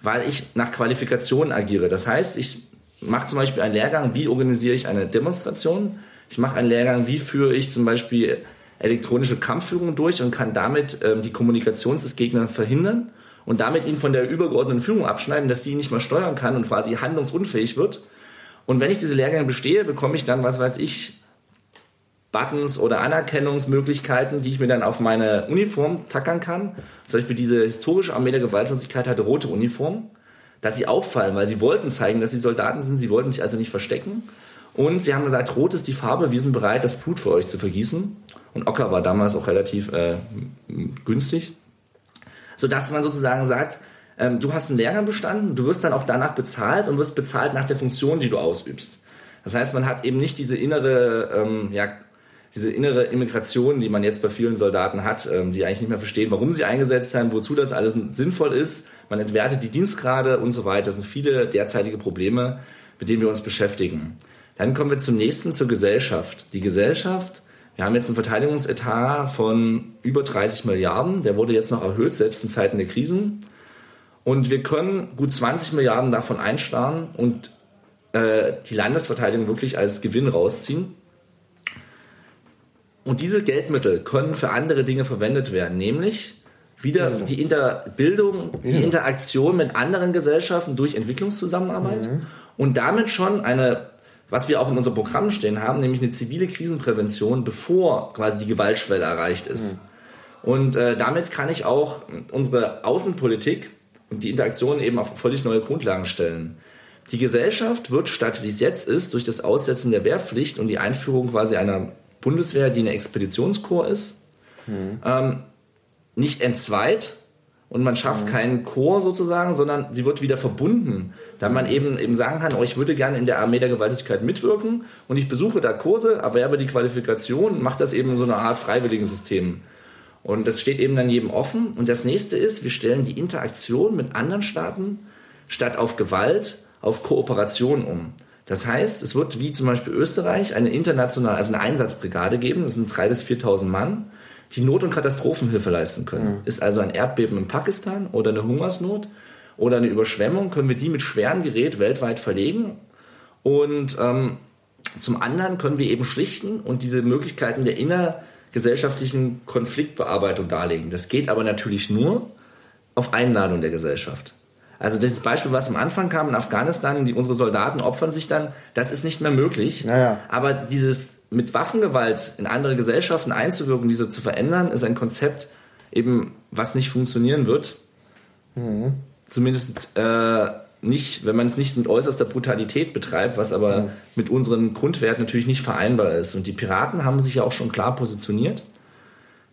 weil ich nach Qualifikationen agiere. Das heißt, ich mache zum Beispiel einen Lehrgang, wie organisiere ich eine Demonstration. Ich mache einen Lehrgang, wie führe ich zum Beispiel elektronische Kampfführung durch und kann damit ähm, die Kommunikation des Gegners verhindern und damit ihn von der übergeordneten Führung abschneiden, dass sie ihn nicht mehr steuern kann und quasi handlungsunfähig wird. Und wenn ich diese Lehrgänge bestehe, bekomme ich dann, was weiß ich, Buttons oder Anerkennungsmöglichkeiten, die ich mir dann auf meine Uniform tackern kann. Zum Beispiel diese historische Armee der Gewaltlosigkeit hatte rote Uniform, dass sie auffallen, weil sie wollten zeigen, dass sie Soldaten sind, sie wollten sich also nicht verstecken. Und sie haben gesagt, rot ist die Farbe, wir sind bereit, das Blut für euch zu vergießen. Und Ocker war damals auch relativ äh, günstig. Sodass man sozusagen sagt, ähm, du hast einen Lehrgang bestanden, du wirst dann auch danach bezahlt und wirst bezahlt nach der Funktion, die du ausübst. Das heißt, man hat eben nicht diese innere, ähm, ja, diese innere Immigration, die man jetzt bei vielen Soldaten hat, ähm, die eigentlich nicht mehr verstehen, warum sie eingesetzt haben, wozu das alles sinnvoll ist. Man entwertet die Dienstgrade und so weiter. Das sind viele derzeitige Probleme, mit denen wir uns beschäftigen. Dann kommen wir zum nächsten, zur Gesellschaft. Die Gesellschaft wir haben jetzt einen Verteidigungsetat von über 30 Milliarden. Der wurde jetzt noch erhöht, selbst in Zeiten der Krisen. Und wir können gut 20 Milliarden davon einsparen und äh, die Landesverteidigung wirklich als Gewinn rausziehen. Und diese Geldmittel können für andere Dinge verwendet werden, nämlich wieder ja. die Interbildung, die Interaktion mit anderen Gesellschaften durch Entwicklungszusammenarbeit mhm. und damit schon eine was wir auch in unserem Programm stehen haben, nämlich eine zivile Krisenprävention, bevor quasi die Gewaltschwelle erreicht ist. Mhm. Und äh, damit kann ich auch unsere Außenpolitik und die Interaktion eben auf völlig neue Grundlagen stellen. Die Gesellschaft wird statt wie es jetzt ist, durch das Aussetzen der Wehrpflicht und die Einführung quasi einer Bundeswehr, die eine Expeditionskorps ist, mhm. ähm, nicht entzweit, und man schafft mhm. keinen Chor sozusagen, sondern sie wird wieder verbunden, da man eben, eben sagen kann, oh, ich würde gerne in der Armee der Gewaltigkeit mitwirken und ich besuche da Kurse, erwerbe die Qualifikation, mache das eben so eine Art freiwilligen System. Und das steht eben dann jedem offen. Und das nächste ist, wir stellen die Interaktion mit anderen Staaten statt auf Gewalt auf Kooperation um. Das heißt, es wird wie zum Beispiel Österreich eine internationale, also eine Einsatzbrigade geben, das sind 3.000 bis 4.000 Mann, die Not- und Katastrophenhilfe leisten können. Mhm. Ist also ein Erdbeben in Pakistan oder eine Hungersnot oder eine Überschwemmung, können wir die mit schwerem Gerät weltweit verlegen. Und ähm, zum anderen können wir eben schlichten und diese Möglichkeiten der innergesellschaftlichen Konfliktbearbeitung darlegen. Das geht aber natürlich nur auf Einladung der Gesellschaft. Also dieses Beispiel, was am Anfang kam in Afghanistan, die, unsere Soldaten opfern sich dann, das ist nicht mehr möglich. Naja. Aber dieses mit Waffengewalt in andere Gesellschaften einzuwirken, diese zu verändern, ist ein Konzept eben, was nicht funktionieren wird. Mhm. Zumindest äh, nicht, wenn man es nicht mit äußerster Brutalität betreibt, was aber mhm. mit unseren Grundwerten natürlich nicht vereinbar ist. Und die Piraten haben sich ja auch schon klar positioniert.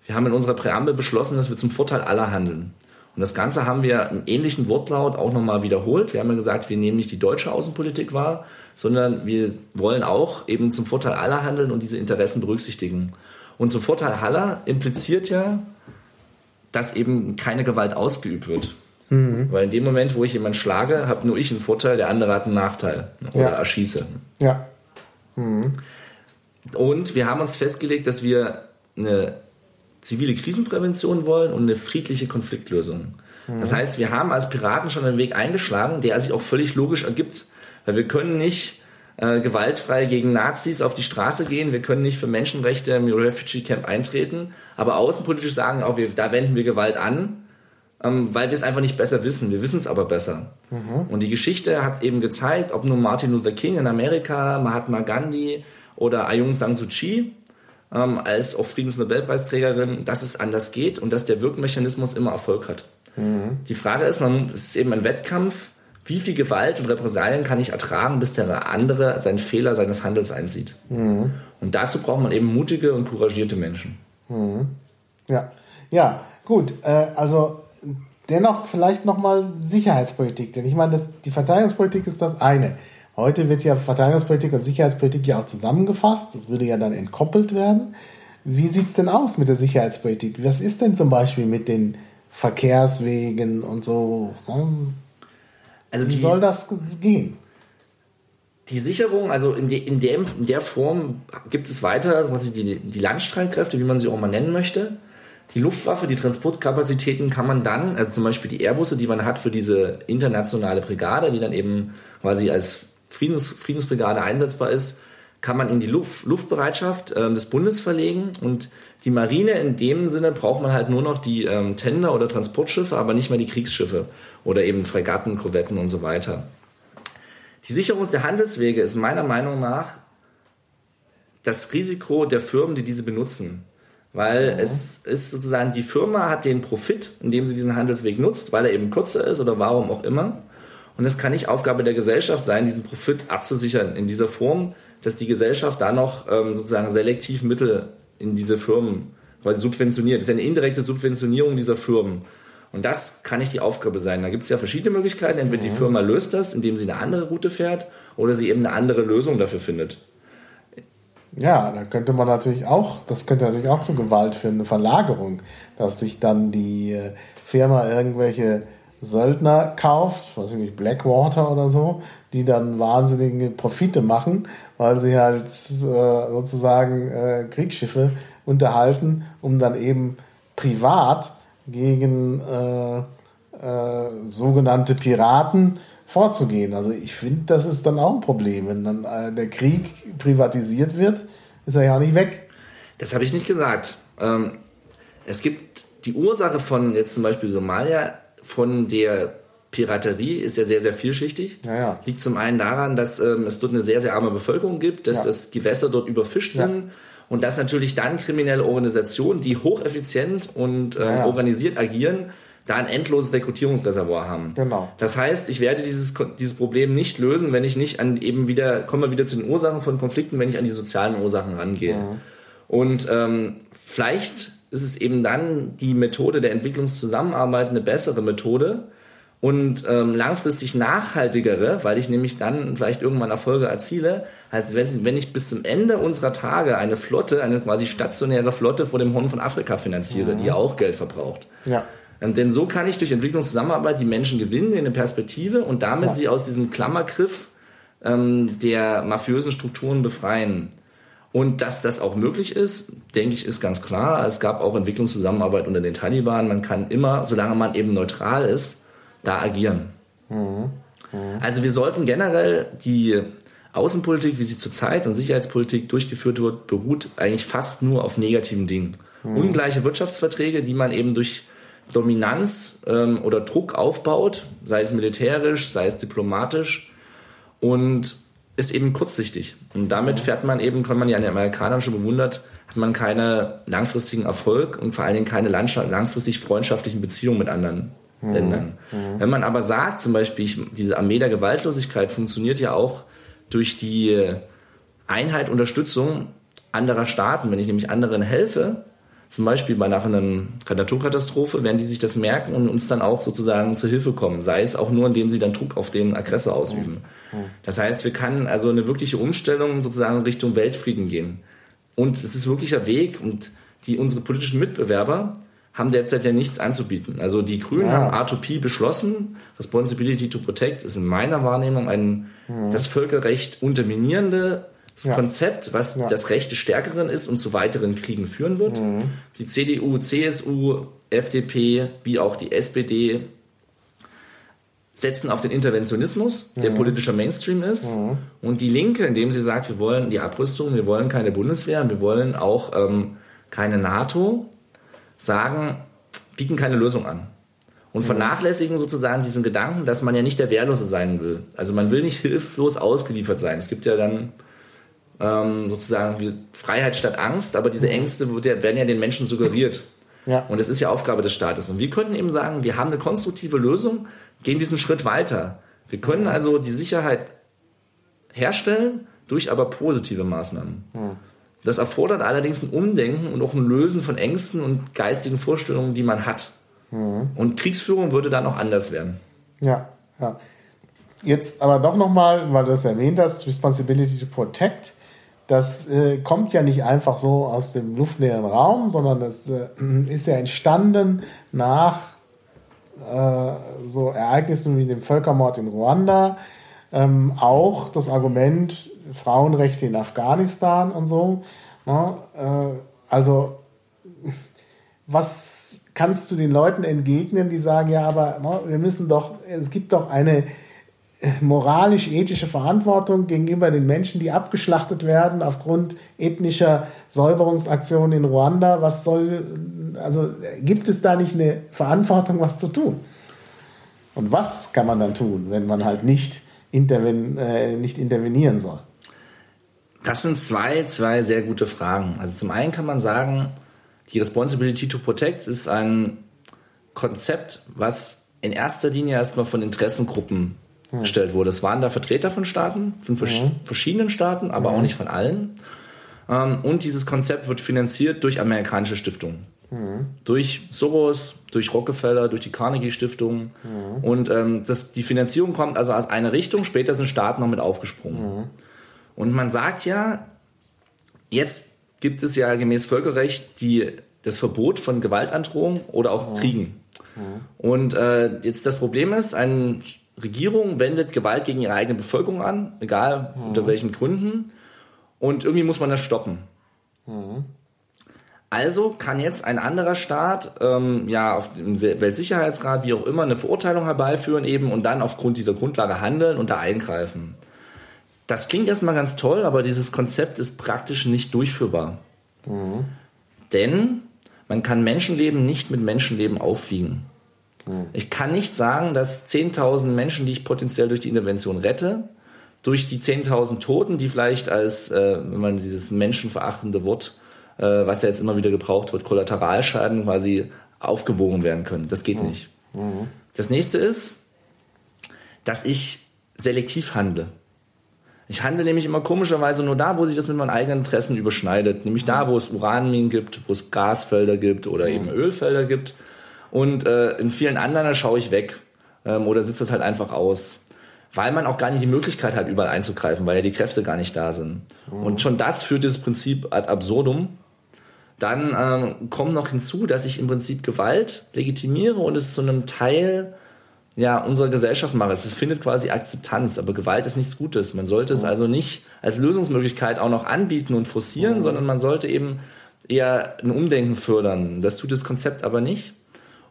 Wir haben in unserer Präambel beschlossen, dass wir zum Vorteil aller handeln. Und das Ganze haben wir im ähnlichen Wortlaut auch nochmal wiederholt. Wir haben ja gesagt, wir nehmen nicht die deutsche Außenpolitik wahr, sondern wir wollen auch eben zum Vorteil aller handeln und diese Interessen berücksichtigen. Und zum Vorteil aller impliziert ja, dass eben keine Gewalt ausgeübt wird. Mhm. Weil in dem Moment, wo ich jemanden schlage, habe nur ich einen Vorteil, der andere hat einen Nachteil oder ja. erschieße. Ja. Mhm. Und wir haben uns festgelegt, dass wir eine zivile Krisenprävention wollen und eine friedliche Konfliktlösung. Mhm. Das heißt, wir haben als Piraten schon einen Weg eingeschlagen, der sich auch völlig logisch ergibt. Weil wir können nicht äh, gewaltfrei gegen Nazis auf die Straße gehen, wir können nicht für Menschenrechte im Refugee Camp eintreten, aber außenpolitisch sagen auch, wir, da wenden wir Gewalt an, ähm, weil wir es einfach nicht besser wissen. Wir wissen es aber besser. Mhm. Und die Geschichte hat eben gezeigt, ob nun Martin Luther King in Amerika, Mahatma Gandhi oder Aung San Suu Kyi, ähm, als auch Friedensnobelpreisträgerin, dass es anders geht und dass der Wirkmechanismus immer Erfolg hat. Mhm. Die Frage ist, man, es ist eben ein Wettkampf, wie viel Gewalt und Repressalien kann ich ertragen, bis der andere seinen Fehler seines Handels einsieht. Mhm. Und dazu braucht man eben mutige und couragierte Menschen. Mhm. Ja, ja, gut. Äh, also dennoch vielleicht nochmal Sicherheitspolitik, denn ich meine, das, die Verteidigungspolitik ist das eine. Heute wird ja Verteidigungspolitik und Sicherheitspolitik ja auch zusammengefasst. Das würde ja dann entkoppelt werden. Wie sieht es denn aus mit der Sicherheitspolitik? Was ist denn zum Beispiel mit den Verkehrswegen und so? Also Wie soll das gehen? Die Sicherung, also in, de, in, dem, in der Form gibt es weiter quasi die, die Landstreitkräfte, wie man sie auch mal nennen möchte. Die Luftwaffe, die Transportkapazitäten kann man dann, also zum Beispiel die Airbusse, die man hat für diese internationale Brigade, die dann eben quasi als Friedens, Friedensbrigade einsetzbar ist, kann man in die Luft, Luftbereitschaft äh, des Bundes verlegen und die Marine in dem Sinne braucht man halt nur noch die ähm, Tender oder Transportschiffe, aber nicht mehr die Kriegsschiffe oder eben Fregatten, Korvetten und so weiter. Die Sicherung der Handelswege ist meiner Meinung nach das Risiko der Firmen, die diese benutzen. Weil mhm. es ist sozusagen, die Firma hat den Profit, indem sie diesen Handelsweg nutzt, weil er eben kürzer ist oder warum auch immer. Und es kann nicht Aufgabe der Gesellschaft sein, diesen Profit abzusichern in dieser Form, dass die Gesellschaft da noch ähm, sozusagen selektiv Mittel in diese Firmen quasi subventioniert. Das ist eine indirekte Subventionierung dieser Firmen. Und das kann nicht die Aufgabe sein. Da gibt es ja verschiedene Möglichkeiten. Entweder die mhm. Firma löst das, indem sie eine andere Route fährt, oder sie eben eine andere Lösung dafür findet. Ja, da könnte man natürlich auch, das könnte natürlich auch zu Gewalt führen, eine Verlagerung, dass sich dann die äh, Firma irgendwelche Söldner kauft, weiß ich nicht, Blackwater oder so, die dann wahnsinnige Profite machen, weil sie halt äh, sozusagen äh, Kriegsschiffe unterhalten, um dann eben privat gegen äh, äh, sogenannte Piraten vorzugehen. Also ich finde, das ist dann auch ein Problem. Wenn dann äh, der Krieg privatisiert wird, ist er ja auch nicht weg. Das habe ich nicht gesagt. Ähm, es gibt die Ursache von jetzt zum Beispiel Somalia von der Piraterie ist ja sehr, sehr vielschichtig. Ja, ja. Liegt zum einen daran, dass ähm, es dort eine sehr, sehr arme Bevölkerung gibt, dass ja. das Gewässer dort überfischt sind und dass natürlich dann kriminelle Organisationen, die hocheffizient und ähm, organisiert agieren, da ein endloses Rekrutierungsreservoir haben. Genau. Das heißt, ich werde dieses, dieses Problem nicht lösen, wenn ich nicht an eben wieder, komme wieder zu den Ursachen von Konflikten, wenn ich an die sozialen Ursachen rangehe. Und ähm, vielleicht ist es eben dann die Methode der Entwicklungszusammenarbeit eine bessere Methode, und ähm, langfristig nachhaltigere, weil ich nämlich dann vielleicht irgendwann Erfolge erziele, als wenn ich bis zum Ende unserer Tage eine Flotte, eine quasi stationäre Flotte vor dem Horn von Afrika finanziere, mhm. die auch Geld verbraucht. Ja. Ähm, denn so kann ich durch Entwicklungszusammenarbeit die Menschen gewinnen in eine Perspektive und damit ja. sie aus diesem Klammergriff ähm, der mafiösen Strukturen befreien. Und dass das auch möglich ist, denke ich, ist ganz klar. Es gab auch Entwicklungszusammenarbeit unter den Taliban. Man kann immer, solange man eben neutral ist, da agieren. Mhm. Mhm. Also wir sollten generell die Außenpolitik, wie sie zurzeit und Sicherheitspolitik durchgeführt wird, beruht eigentlich fast nur auf negativen Dingen. Mhm. Ungleiche Wirtschaftsverträge, die man eben durch Dominanz ähm, oder Druck aufbaut, sei es militärisch, sei es diplomatisch und ist eben kurzsichtig. Und damit fährt man eben, kann man ja an den Amerikanern schon bewundert, hat man keinen langfristigen Erfolg und vor allen Dingen keine langfristig freundschaftlichen Beziehungen mit anderen mhm. Ländern. Mhm. Wenn man aber sagt, zum Beispiel, diese Armee der Gewaltlosigkeit funktioniert ja auch durch die Einheit, Unterstützung anderer Staaten. Wenn ich nämlich anderen helfe, zum Beispiel bei nach einer Naturkatastrophe, werden die sich das merken und uns dann auch sozusagen zur Hilfe kommen. Sei es auch nur, indem sie dann Druck auf den Aggressor ausüben. Das heißt, wir können also eine wirkliche Umstellung sozusagen Richtung Weltfrieden gehen. Und es ist wirklich ein Weg und die unsere politischen Mitbewerber haben derzeit ja nichts anzubieten. Also die Grünen ja. haben R2P beschlossen. Responsibility to Protect ist in meiner Wahrnehmung ein mhm. das Völkerrecht unterminierendes ja. Konzept, was ja. das Recht des Stärkeren ist und zu weiteren Kriegen führen wird. Mhm. Die CDU, CSU, FDP wie auch die SPD setzen auf den Interventionismus, der mhm. politischer Mainstream ist. Mhm. Und die Linke, indem sie sagt, wir wollen die Abrüstung, wir wollen keine Bundeswehr, wir wollen auch ähm, keine NATO, sagen, bieten keine Lösung an. Und mhm. vernachlässigen sozusagen diesen Gedanken, dass man ja nicht der Wehrlose sein will. Also man will nicht hilflos ausgeliefert sein. Es gibt ja dann ähm, sozusagen Freiheit statt Angst, aber diese mhm. Ängste werden ja den Menschen suggeriert. Ja. Und es ist ja Aufgabe des Staates. Und wir könnten eben sagen, wir haben eine konstruktive Lösung, gehen diesen Schritt weiter. Wir können also die Sicherheit herstellen durch aber positive Maßnahmen. Mhm. Das erfordert allerdings ein Umdenken und auch ein Lösen von Ängsten und geistigen Vorstellungen, die man hat. Mhm. Und Kriegsführung würde dann auch anders werden. Ja, ja. jetzt aber doch nochmal, weil du das erwähnt hast, Responsibility to Protect. Das äh, kommt ja nicht einfach so aus dem luftleeren Raum, sondern das äh, ist ja entstanden nach äh, so Ereignissen wie dem Völkermord in Ruanda. Ähm, auch das Argument Frauenrechte in Afghanistan und so. Ne? Äh, also was kannst du den Leuten entgegnen, die sagen, ja, aber ne, wir müssen doch, es gibt doch eine moralisch-ethische Verantwortung gegenüber den Menschen, die abgeschlachtet werden aufgrund ethnischer Säuberungsaktionen in Ruanda. Was soll, also gibt es da nicht eine Verantwortung, was zu tun? Und was kann man dann tun, wenn man halt nicht, interven, äh, nicht intervenieren soll? Das sind zwei, zwei sehr gute Fragen. Also zum einen kann man sagen, die Responsibility to Protect ist ein Konzept, was in erster Linie erstmal von Interessengruppen hm. gestellt wurde. Es waren da Vertreter von Staaten, von vers hm. verschiedenen Staaten, aber hm. auch nicht von allen. Ähm, und dieses Konzept wird finanziert durch amerikanische Stiftungen. Mhm. Durch Soros, durch Rockefeller, durch die Carnegie Stiftung. Mhm. Und ähm, das, die Finanzierung kommt also aus einer Richtung, später sind Staaten noch mit aufgesprungen. Mhm. Und man sagt ja, jetzt gibt es ja gemäß Völkerrecht die, das Verbot von Gewaltandrohung oder auch mhm. Kriegen. Mhm. Und äh, jetzt das Problem ist, eine Regierung wendet Gewalt gegen ihre eigene Bevölkerung an, egal mhm. unter welchen Gründen. Und irgendwie muss man das stoppen. Mhm. Also kann jetzt ein anderer Staat ähm, ja auf dem Weltsicherheitsrat, wie auch immer, eine Verurteilung herbeiführen eben und dann aufgrund dieser Grundlage handeln und da eingreifen. Das klingt erstmal ganz toll, aber dieses Konzept ist praktisch nicht durchführbar. Mhm. Denn man kann Menschenleben nicht mit Menschenleben aufwiegen. Mhm. Ich kann nicht sagen, dass 10.000 Menschen, die ich potenziell durch die Intervention rette, durch die 10.000 Toten, die vielleicht als, äh, wenn man dieses menschenverachtende Wort, äh, was ja jetzt immer wieder gebraucht wird, Kollateralschaden quasi aufgewogen werden können. Das geht mhm. nicht. Mhm. Das nächste ist, dass ich selektiv handle. Ich handle nämlich immer komischerweise nur da, wo sich das mit meinen eigenen Interessen überschneidet. Nämlich da, wo es Uranminen gibt, wo es Gasfelder gibt oder eben Ölfelder gibt. Und äh, in vielen anderen schaue ich weg ähm, oder sitze das halt einfach aus. Weil man auch gar nicht die Möglichkeit hat, überall einzugreifen, weil ja die Kräfte gar nicht da sind. Mhm. Und schon das führt dieses Prinzip ad absurdum. Dann ähm, kommt noch hinzu, dass ich im Prinzip Gewalt legitimiere und es zu einem Teil ja, unserer Gesellschaft mache. Es findet quasi Akzeptanz, aber Gewalt ist nichts Gutes. Man sollte es also nicht als Lösungsmöglichkeit auch noch anbieten und forcieren, mhm. sondern man sollte eben eher ein Umdenken fördern. Das tut das Konzept aber nicht.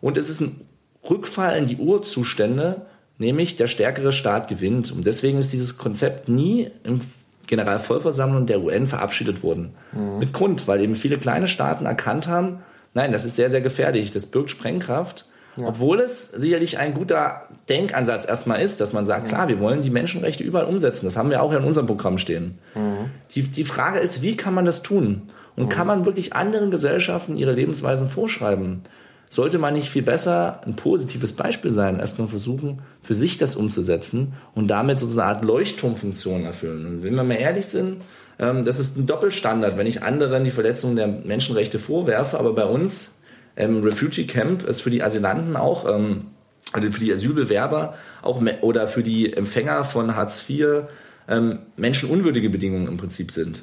Und es ist ein Rückfall in die Urzustände, nämlich der stärkere Staat gewinnt. Und deswegen ist dieses Konzept nie im Generalvollversammlung der UN verabschiedet worden. Mhm. Mit Grund, weil eben viele kleine Staaten erkannt haben, nein, das ist sehr, sehr gefährlich, das birgt Sprengkraft ja. Obwohl es sicherlich ein guter Denkansatz erstmal ist, dass man sagt, ja. klar, wir wollen die Menschenrechte überall umsetzen. Das haben wir auch in unserem Programm stehen. Mhm. Die, die Frage ist, wie kann man das tun? Und mhm. kann man wirklich anderen Gesellschaften ihre Lebensweisen vorschreiben? Sollte man nicht viel besser ein positives Beispiel sein, erstmal versuchen, für sich das umzusetzen und damit so eine Art Leuchtturmfunktion erfüllen? Und wenn wir mal ehrlich sind, ähm, das ist ein Doppelstandard, wenn ich anderen die Verletzung der Menschenrechte vorwerfe, aber bei uns ähm, Refugee Camp ist für die Asylanten auch, ähm, also für die Asylbewerber auch oder für die Empfänger von Hartz IV ähm, menschenunwürdige Bedingungen im Prinzip sind.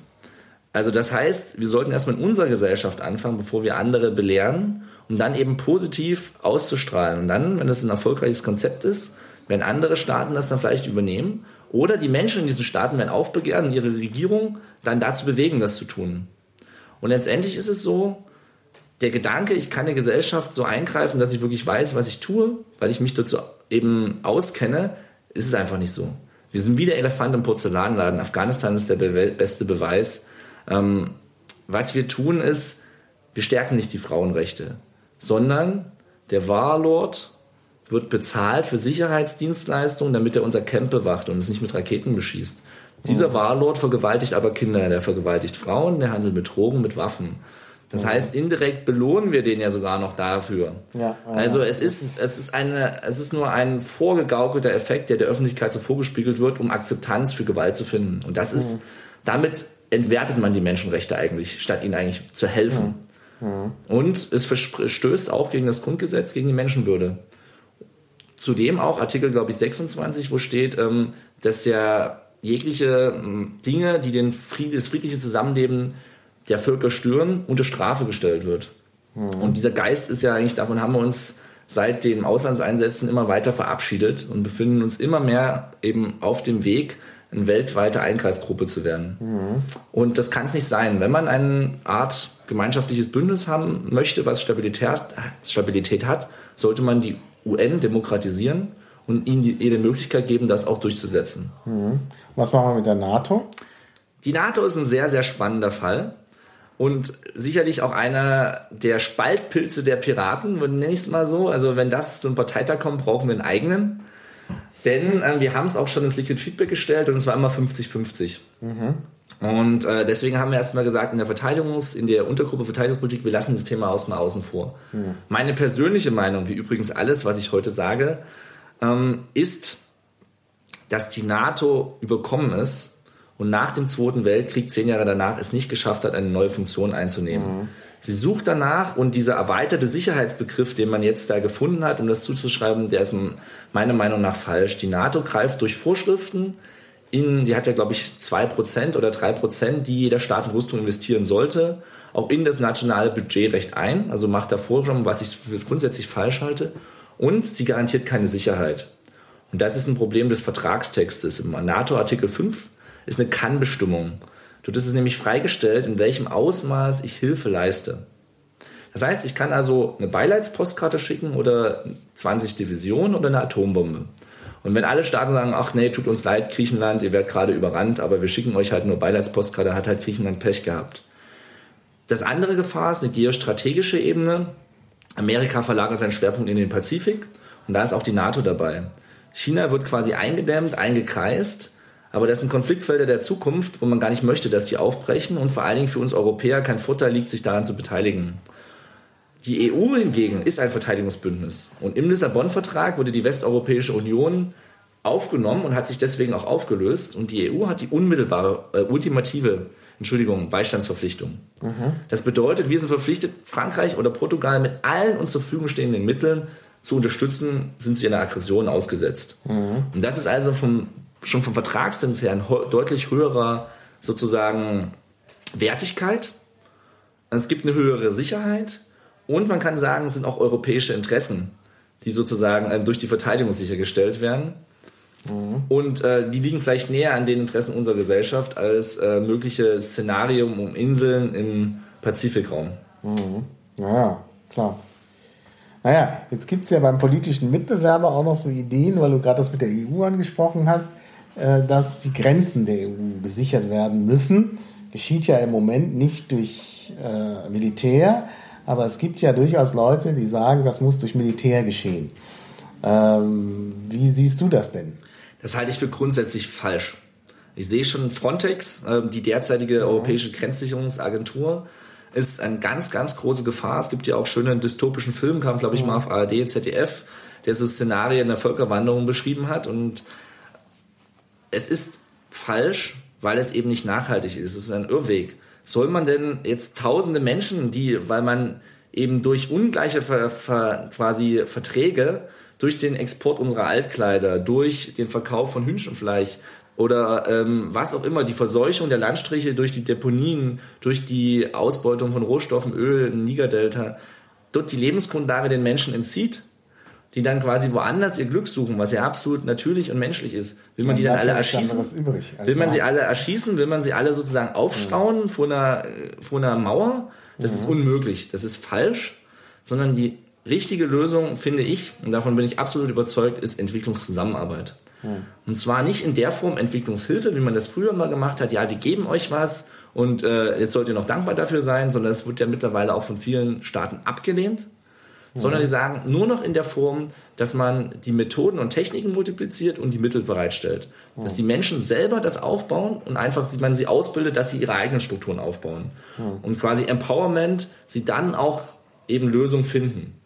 Also das heißt, wir sollten erstmal in unserer Gesellschaft anfangen, bevor wir andere belehren, um dann eben positiv auszustrahlen. Und dann, wenn das ein erfolgreiches Konzept ist, werden andere Staaten das dann vielleicht übernehmen. Oder die Menschen in diesen Staaten werden aufbegehren und ihre Regierung dann dazu bewegen, das zu tun. Und letztendlich ist es so, der Gedanke, ich kann der Gesellschaft so eingreifen, dass ich wirklich weiß, was ich tue, weil ich mich dazu eben auskenne, ist es einfach nicht so. Wir sind wie der Elefant im Porzellanladen. Afghanistan ist der be beste Beweis. Ähm, was wir tun ist, wir stärken nicht die Frauenrechte, sondern der Warlord wird bezahlt für Sicherheitsdienstleistungen, damit er unser Camp bewacht und es nicht mit Raketen beschießt. Dieser mhm. Warlord vergewaltigt aber Kinder, der vergewaltigt Frauen, der handelt mit Drogen, mit Waffen. Das heißt, indirekt belohnen wir den ja sogar noch dafür. Ja, also es ist, es ist eine, es ist nur ein vorgegaukelter Effekt, der der Öffentlichkeit so vorgespiegelt wird, um Akzeptanz für Gewalt zu finden. Und das ist, mhm. damit entwertet man die Menschenrechte eigentlich, statt ihnen eigentlich zu helfen. Mhm. Und es verstößt auch gegen das Grundgesetz, gegen die Menschenwürde. zudem auch Artikel, glaube ich, 26, wo steht, ähm, dass ja jegliche ähm, Dinge, die den Fried das friedliche Zusammenleben der Völker stören, unter Strafe gestellt wird. Mhm. Und dieser Geist ist ja eigentlich, davon haben wir uns seit den Auslandseinsätzen immer weiter verabschiedet und befinden uns immer mehr eben auf dem Weg, eine weltweite Eingreifgruppe zu werden. Mhm. Und das kann es nicht sein. Wenn man eine Art gemeinschaftliches Bündnis haben möchte, was Stabilität, Stabilität hat, sollte man die UN demokratisieren und ihnen die, die Möglichkeit geben, das auch durchzusetzen. Mhm. Was machen wir mit der NATO? Die NATO ist ein sehr, sehr spannender Fall und sicherlich auch einer der Spaltpilze der Piraten, nenne ich es mal so. Also wenn das zum Parteitag kommt, brauchen wir einen eigenen. Denn äh, wir haben es auch schon ins Liquid Feedback gestellt und es war immer 50-50. Mhm. Und äh, deswegen haben wir erstmal gesagt, in der Verteidigungs-, in der Untergruppe Verteidigungspolitik, wir lassen das Thema aus mal außen vor. Mhm. Meine persönliche Meinung, wie übrigens alles, was ich heute sage, ähm, ist, dass die NATO überkommen ist und nach dem Zweiten Weltkrieg, zehn Jahre danach, es nicht geschafft hat, eine neue Funktion einzunehmen. Mhm. Sie sucht danach und dieser erweiterte Sicherheitsbegriff, den man jetzt da gefunden hat, um das zuzuschreiben, der ist meiner Meinung nach falsch. Die NATO greift durch Vorschriften in, die hat ja glaube ich zwei Prozent oder drei Prozent, die jeder Staat in Rüstung investieren sollte, auch in das nationale Budgetrecht ein, also macht da Vorschriften, was ich grundsätzlich falsch halte. Und sie garantiert keine Sicherheit. Und das ist ein Problem des Vertragstextes. Im NATO-Artikel 5 ist eine Kann-Bestimmung. Dort ist es nämlich freigestellt, in welchem Ausmaß ich Hilfe leiste. Das heißt, ich kann also eine Beileidspostkarte schicken oder 20 Divisionen oder eine Atombombe. Und wenn alle Staaten sagen, ach nee, tut uns leid, Griechenland, ihr werdet gerade überrannt, aber wir schicken euch halt nur Beileidspostkarte, hat halt Griechenland Pech gehabt. Das andere Gefahr ist eine geostrategische Ebene. Amerika verlagert seinen Schwerpunkt in den Pazifik und da ist auch die NATO dabei. China wird quasi eingedämmt, eingekreist aber das sind Konfliktfelder der Zukunft, wo man gar nicht möchte, dass die aufbrechen und vor allen Dingen für uns Europäer kein Vorteil liegt, sich daran zu beteiligen. Die EU hingegen ist ein Verteidigungsbündnis. Und im Lissabon-Vertrag wurde die Westeuropäische Union aufgenommen und hat sich deswegen auch aufgelöst. Und die EU hat die unmittelbare, äh, ultimative, Entschuldigung, Beistandsverpflichtung. Mhm. Das bedeutet, wir sind verpflichtet, Frankreich oder Portugal mit allen uns zur Verfügung stehenden Mitteln zu unterstützen, sind sie einer Aggression ausgesetzt. Mhm. Und das ist also vom schon vom Vertragszins her ein deutlich höherer sozusagen Wertigkeit. Es gibt eine höhere Sicherheit und man kann sagen, es sind auch europäische Interessen, die sozusagen äh, durch die Verteidigung sichergestellt werden. Mhm. Und äh, die liegen vielleicht näher an den Interessen unserer Gesellschaft als äh, mögliche Szenarium um Inseln im Pazifikraum. Mhm. Ja, klar. Naja, jetzt gibt es ja beim politischen Mitbewerber auch noch so Ideen, weil du gerade das mit der EU angesprochen hast. Äh, dass die Grenzen der EU gesichert werden müssen. Geschieht ja im Moment nicht durch äh, Militär, aber es gibt ja durchaus Leute, die sagen, das muss durch Militär geschehen. Ähm, wie siehst du das denn? Das halte ich für grundsätzlich falsch. Ich sehe schon Frontex, äh, die derzeitige europäische Grenzsicherungsagentur, ist eine ganz, ganz große Gefahr. Es gibt ja auch schöne dystopischen Film, kam glaube ich mal auf ARD, ZDF, der so Szenarien der Völkerwanderung beschrieben hat und es ist falsch, weil es eben nicht nachhaltig ist. Es ist ein Irrweg. Soll man denn jetzt tausende Menschen, die, weil man eben durch ungleiche Ver, Ver, quasi Verträge, durch den Export unserer Altkleider, durch den Verkauf von Hühnchenfleisch oder ähm, was auch immer, die Verseuchung der Landstriche durch die Deponien, durch die Ausbeutung von Rohstoffen, Öl Nigerdelta, dort die Lebensgrundlage den Menschen entzieht, die dann quasi woanders ihr Glück suchen, was ja absolut natürlich und menschlich ist. Will man ja, die dann alle erschießen? Übrig, will man sie alle erschießen? Will man sie alle sozusagen aufstauen mhm. vor, einer, vor einer Mauer? Das mhm. ist unmöglich. Das ist falsch. Sondern die richtige Lösung, finde ich, und davon bin ich absolut überzeugt, ist Entwicklungszusammenarbeit. Mhm. Und zwar nicht in der Form Entwicklungshilfe, wie man das früher mal gemacht hat. Ja, wir geben euch was und äh, jetzt sollt ihr noch dankbar dafür sein, sondern es wird ja mittlerweile auch von vielen Staaten abgelehnt sondern die sagen nur noch in der Form, dass man die Methoden und Techniken multipliziert und die Mittel bereitstellt. Mhm. Dass die Menschen selber das aufbauen und einfach man sie ausbildet, dass sie ihre eigenen Strukturen aufbauen. Mhm. Und quasi Empowerment, sie dann auch eben Lösungen finden.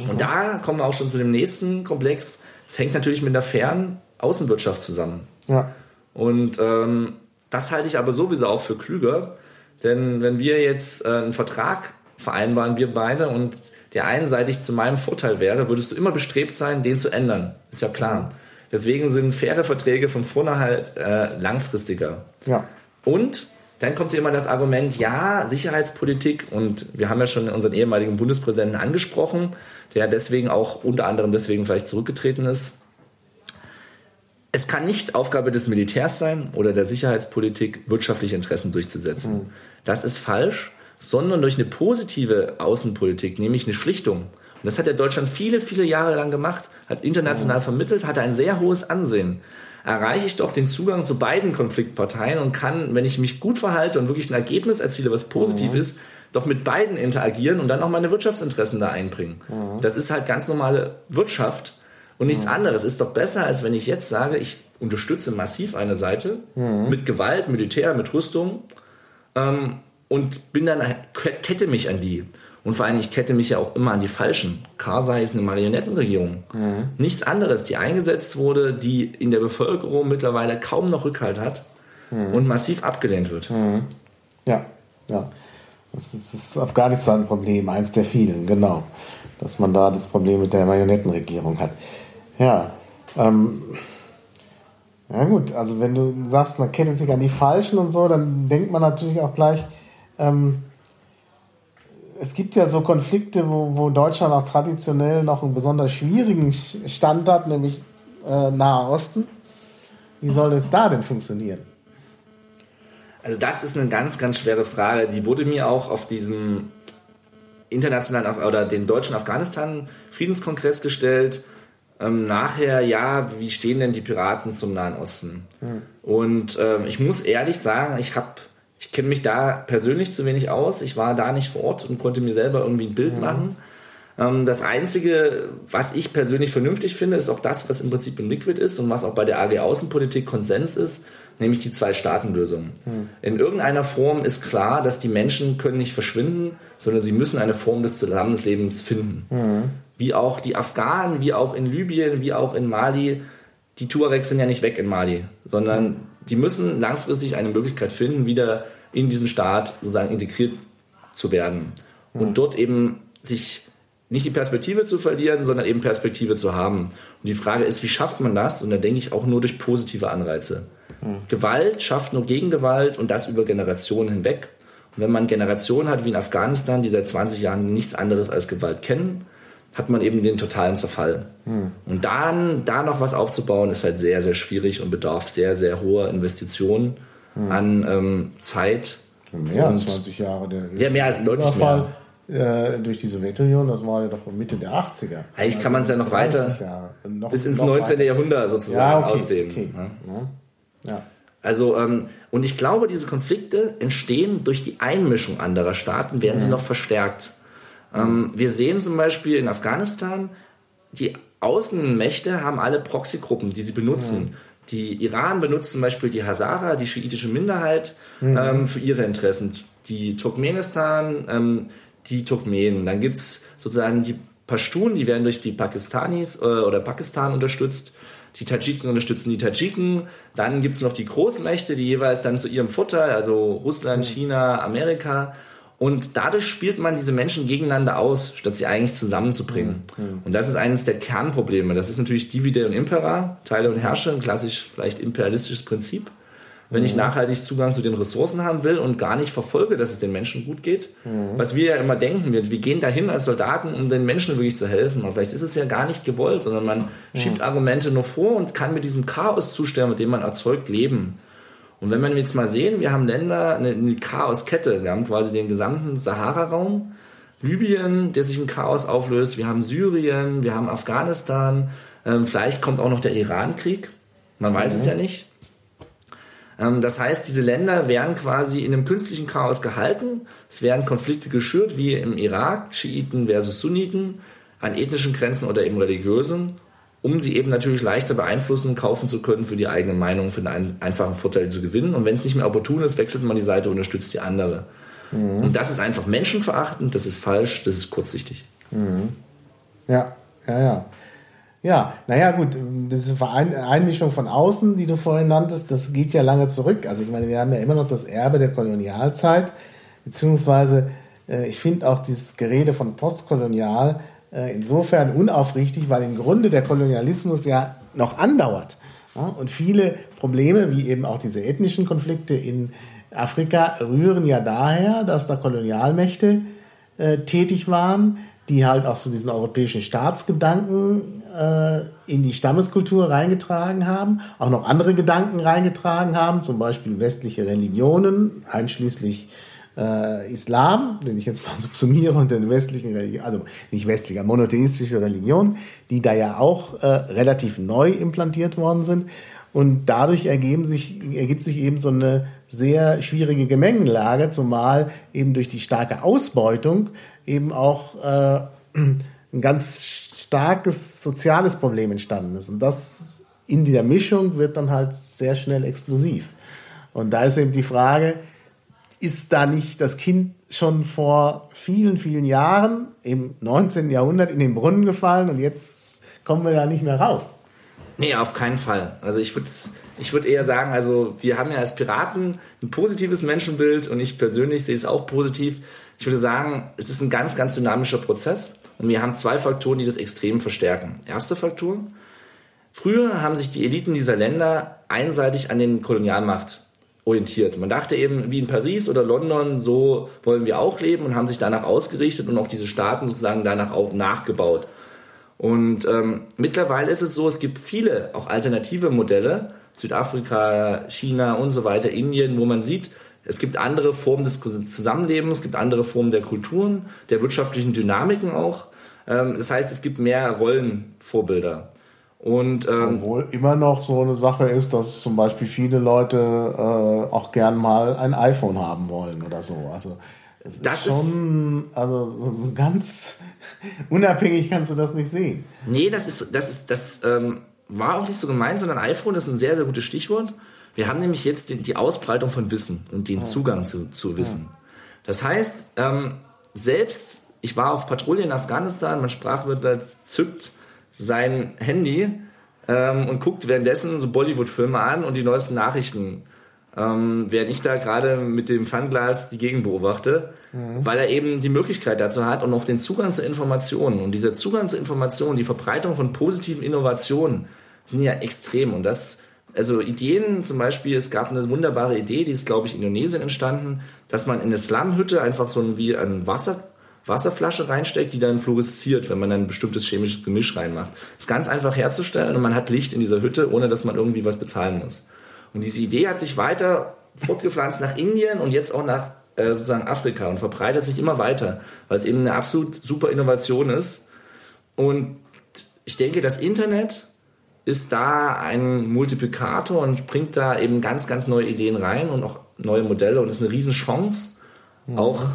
Mhm. Und da kommen wir auch schon zu dem nächsten Komplex. Es hängt natürlich mit der fairen Außenwirtschaft zusammen. Ja. Und ähm, das halte ich aber sowieso auch für klüger. Denn wenn wir jetzt äh, einen Vertrag vereinbaren, wir beide, und der einseitig zu meinem Vorteil wäre, würdest du immer bestrebt sein, den zu ändern. Ist ja klar. Deswegen sind faire Verträge von vorne halt äh, langfristiger. Ja. Und dann kommt immer das Argument, ja, Sicherheitspolitik, und wir haben ja schon unseren ehemaligen Bundespräsidenten angesprochen, der deswegen auch unter anderem deswegen vielleicht zurückgetreten ist. Es kann nicht Aufgabe des Militärs sein oder der Sicherheitspolitik, wirtschaftliche Interessen durchzusetzen. Mhm. Das ist falsch, sondern durch eine positive Außenpolitik, nämlich eine Schlichtung. Und das hat ja Deutschland viele, viele Jahre lang gemacht, hat international vermittelt, hatte ein sehr hohes Ansehen erreiche ich doch den Zugang zu beiden Konfliktparteien und kann, wenn ich mich gut verhalte und wirklich ein Ergebnis erziele, was positiv mhm. ist, doch mit beiden interagieren und dann auch meine Wirtschaftsinteressen da einbringen. Mhm. Das ist halt ganz normale Wirtschaft und nichts mhm. anderes. Ist doch besser, als wenn ich jetzt sage, ich unterstütze massiv eine Seite mhm. mit Gewalt, Militär, mit Rüstung ähm, und bin dann kette mich an die. Und vor allem, ich kette mich ja auch immer an die Falschen. Karzai ist eine Marionettenregierung. Mhm. Nichts anderes, die eingesetzt wurde, die in der Bevölkerung mittlerweile kaum noch Rückhalt hat mhm. und massiv abgelehnt wird. Mhm. Ja, ja. Das ist das Afghanistan-Problem, eins der vielen, genau. Dass man da das Problem mit der Marionettenregierung hat. Ja. Ähm, ja gut, also wenn du sagst, man kennt sich an die Falschen und so, dann denkt man natürlich auch gleich, ähm, es gibt ja so Konflikte, wo, wo Deutschland auch traditionell noch einen besonders schwierigen Stand hat, nämlich äh, Nahe Osten. Wie soll das da denn funktionieren? Also das ist eine ganz, ganz schwere Frage. Die wurde mir auch auf diesem internationalen oder den deutschen Afghanistan-Friedenskongress gestellt. Ähm, nachher, ja, wie stehen denn die Piraten zum Nahen Osten? Hm. Und ähm, ich muss ehrlich sagen, ich habe ich kenne mich da persönlich zu wenig aus. Ich war da nicht vor Ort und konnte mir selber irgendwie ein Bild mhm. machen. Ähm, das Einzige, was ich persönlich vernünftig finde, ist auch das, was im Prinzip in Liquid ist und was auch bei der AG Außenpolitik Konsens ist, nämlich die Zwei-Staaten-Lösung. Mhm. In irgendeiner Form ist klar, dass die Menschen können nicht verschwinden, sondern sie müssen eine Form des Zusammenlebens finden. Mhm. Wie auch die Afghanen, wie auch in Libyen, wie auch in Mali. Die Tuaregs sind ja nicht weg in Mali, sondern die müssen langfristig eine Möglichkeit finden, wieder in diesen Staat sozusagen integriert zu werden. Und dort eben sich nicht die Perspektive zu verlieren, sondern eben Perspektive zu haben. Und die Frage ist, wie schafft man das? Und da denke ich auch nur durch positive Anreize. Mhm. Gewalt schafft nur Gegengewalt und das über Generationen hinweg. Und wenn man Generationen hat wie in Afghanistan, die seit 20 Jahren nichts anderes als Gewalt kennen, hat man eben den totalen Zerfall. Hm. Und dann da noch was aufzubauen, ist halt sehr, sehr schwierig und bedarf sehr, sehr hoher Investitionen hm. an ähm, Zeit. Mehr als 20 Jahre. Der ja, mehr als deutlich mehr. Äh, durch die Sowjetunion, das war ja doch Mitte der 80er. Eigentlich also kann man es ja noch weiter noch, bis ins 19. Weiter. Jahrhundert sozusagen ja, okay, ausdehnen. Okay. Ja. ja. Also, ähm, und ich glaube, diese Konflikte entstehen durch die Einmischung anderer Staaten, werden sie noch verstärkt. Ähm, wir sehen zum Beispiel in Afghanistan, die Außenmächte haben alle Proxygruppen, die sie benutzen. Ja. Die Iran benutzt zum Beispiel die Hazara, die schiitische Minderheit, mhm. ähm, für ihre Interessen. Die Turkmenistan, ähm, die Turkmenen. Dann gibt es sozusagen die Pashtun, die werden durch die Pakistanis äh, oder Pakistan unterstützt. Die Tadschiken unterstützen die Tadschiken. Dann gibt es noch die Großmächte, die jeweils dann zu ihrem Vorteil, also Russland, mhm. China, Amerika, und dadurch spielt man diese Menschen gegeneinander aus, statt sie eigentlich zusammenzubringen. Mhm. Und das ist eines der Kernprobleme. Das ist natürlich Divide und Impera, Teile und Herrsche, ein klassisch vielleicht imperialistisches Prinzip. Wenn mhm. ich nachhaltig Zugang zu den Ressourcen haben will und gar nicht verfolge, dass es den Menschen gut geht, mhm. was wir ja immer denken, wir, wir gehen dahin als Soldaten, um den Menschen wirklich zu helfen. Und vielleicht ist es ja gar nicht gewollt, sondern man schiebt Argumente nur vor und kann mit diesem Chaoszustand, mit dem man erzeugt, leben. Und wenn wir jetzt mal sehen, wir haben Länder, eine, eine Chaoskette. Wir haben quasi den gesamten Sahara-Raum, Libyen, der sich in Chaos auflöst. Wir haben Syrien, wir haben Afghanistan. Ähm, vielleicht kommt auch noch der Iran-Krieg. Man weiß mhm. es ja nicht. Ähm, das heißt, diese Länder werden quasi in einem künstlichen Chaos gehalten. Es werden Konflikte geschürt, wie im Irak, Schiiten versus Sunniten, an ethnischen Grenzen oder eben religiösen um sie eben natürlich leichter beeinflussen, kaufen zu können, für die eigene Meinung, für einen einfachen Vorteil zu gewinnen. Und wenn es nicht mehr opportun ist, wechselt man die Seite und unterstützt die andere. Mhm. Und das ist einfach menschenverachtend, das ist falsch, das ist kurzsichtig. Mhm. Ja, ja, ja. Ja, naja, gut, diese Einmischung von außen, die du vorhin nanntest, das geht ja lange zurück. Also ich meine, wir haben ja immer noch das Erbe der Kolonialzeit, beziehungsweise äh, ich finde auch dieses Gerede von postkolonial insofern unaufrichtig, weil im Grunde der Kolonialismus ja noch andauert. Und viele Probleme, wie eben auch diese ethnischen Konflikte in Afrika, rühren ja daher, dass da Kolonialmächte äh, tätig waren, die halt auch so diesen europäischen Staatsgedanken äh, in die Stammeskultur reingetragen haben, auch noch andere Gedanken reingetragen haben, zum Beispiel westliche Religionen, einschließlich äh, Islam, den ich jetzt mal subsumiere unter den westlichen Religionen, also nicht westlicher, monotheistische Religion, die da ja auch äh, relativ neu implantiert worden sind. Und dadurch ergeben sich, ergibt sich eben so eine sehr schwierige Gemengenlage, zumal eben durch die starke Ausbeutung eben auch äh, ein ganz starkes soziales Problem entstanden ist. Und das in dieser Mischung wird dann halt sehr schnell explosiv. Und da ist eben die Frage, ist da nicht das Kind schon vor vielen, vielen Jahren im 19. Jahrhundert in den Brunnen gefallen und jetzt kommen wir da nicht mehr raus? Nee, auf keinen Fall. Also ich würde ich würd eher sagen, also wir haben ja als Piraten ein positives Menschenbild und ich persönlich sehe es auch positiv. Ich würde sagen, es ist ein ganz, ganz dynamischer Prozess und wir haben zwei Faktoren, die das extrem verstärken. Erste Faktor, früher haben sich die Eliten dieser Länder einseitig an den Kolonialmacht orientiert. Man dachte eben, wie in Paris oder London, so wollen wir auch leben und haben sich danach ausgerichtet und auch diese Staaten sozusagen danach auch nachgebaut. Und ähm, mittlerweile ist es so, es gibt viele auch alternative Modelle, Südafrika, China und so weiter, Indien, wo man sieht, es gibt andere Formen des Zusammenlebens, es gibt andere Formen der Kulturen, der wirtschaftlichen Dynamiken auch. Ähm, das heißt, es gibt mehr Rollenvorbilder. Und, ähm, Obwohl immer noch so eine Sache ist, dass zum Beispiel viele Leute äh, auch gern mal ein iPhone haben wollen oder so. Also es das ist schon, ist, also so, so, ganz unabhängig kannst du das nicht sehen. Nee, das ist, das ist, das ähm, war auch nicht so gemeint, sondern iPhone ist ein sehr, sehr gutes Stichwort. Wir haben nämlich jetzt die, die Ausbreitung von Wissen und den Zugang zu, zu Wissen. Das heißt, ähm, selbst, ich war auf Patrouille in Afghanistan, man sprach mit zückt sein Handy ähm, und guckt währenddessen so Bollywood-Filme an und die neuesten Nachrichten, ähm, während ich da gerade mit dem Fanglas die Gegend beobachte, mhm. weil er eben die Möglichkeit dazu hat und auch den Zugang zu Informationen. Und dieser Zugang zu Informationen, die Verbreitung von positiven Innovationen sind ja extrem. Und das, also Ideen zum Beispiel, es gab eine wunderbare Idee, die ist, glaube ich, in Indonesien entstanden, dass man in eine Slumhütte einfach so ein, wie ein Wasser Wasserflasche reinsteckt, die dann fluoresziert, wenn man dann ein bestimmtes chemisches Gemisch reinmacht. Ist ganz einfach herzustellen und man hat Licht in dieser Hütte, ohne dass man irgendwie was bezahlen muss. Und diese Idee hat sich weiter fortgepflanzt nach Indien und jetzt auch nach äh, sozusagen Afrika und verbreitet sich immer weiter, weil es eben eine absolut super Innovation ist. Und ich denke, das Internet ist da ein Multiplikator und bringt da eben ganz, ganz neue Ideen rein und auch neue Modelle und ist eine Riesenchance, mhm. auch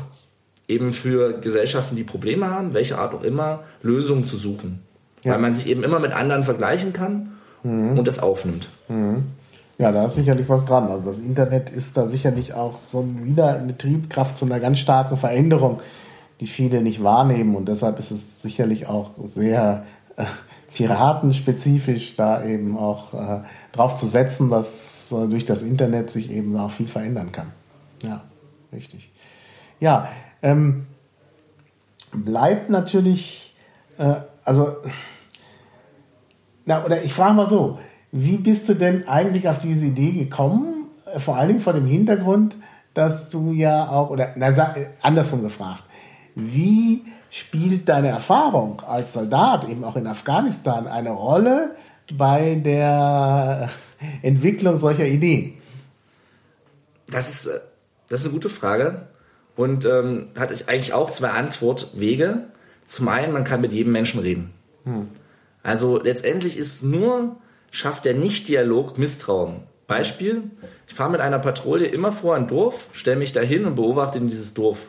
eben für Gesellschaften, die Probleme haben, welche Art auch immer, Lösungen zu suchen. Ja. Weil man sich eben immer mit anderen vergleichen kann mhm. und das aufnimmt. Mhm. Ja, da ist sicherlich was dran. Also das Internet ist da sicherlich auch so wieder eine Triebkraft zu einer ganz starken Veränderung, die viele nicht wahrnehmen. Und deshalb ist es sicherlich auch sehr äh, piratenspezifisch, da eben auch äh, drauf zu setzen, dass äh, durch das Internet sich eben auch viel verändern kann. Ja, richtig. Ja, ähm, bleibt natürlich, äh, also, na, oder ich frage mal so, wie bist du denn eigentlich auf diese Idee gekommen? Äh, vor allen Dingen vor dem Hintergrund, dass du ja auch, oder na, äh, andersrum gefragt, wie spielt deine Erfahrung als Soldat eben auch in Afghanistan eine Rolle bei der Entwicklung solcher Ideen? Das ist, äh, das ist eine gute Frage und ähm, hat eigentlich auch zwei Antwortwege. Zum einen, man kann mit jedem Menschen reden. Hm. Also letztendlich ist nur, schafft der Nicht-Dialog Misstrauen. Beispiel, ich fahre mit einer Patrouille immer vor ein Dorf, stelle mich dahin und beobachte in dieses Dorf.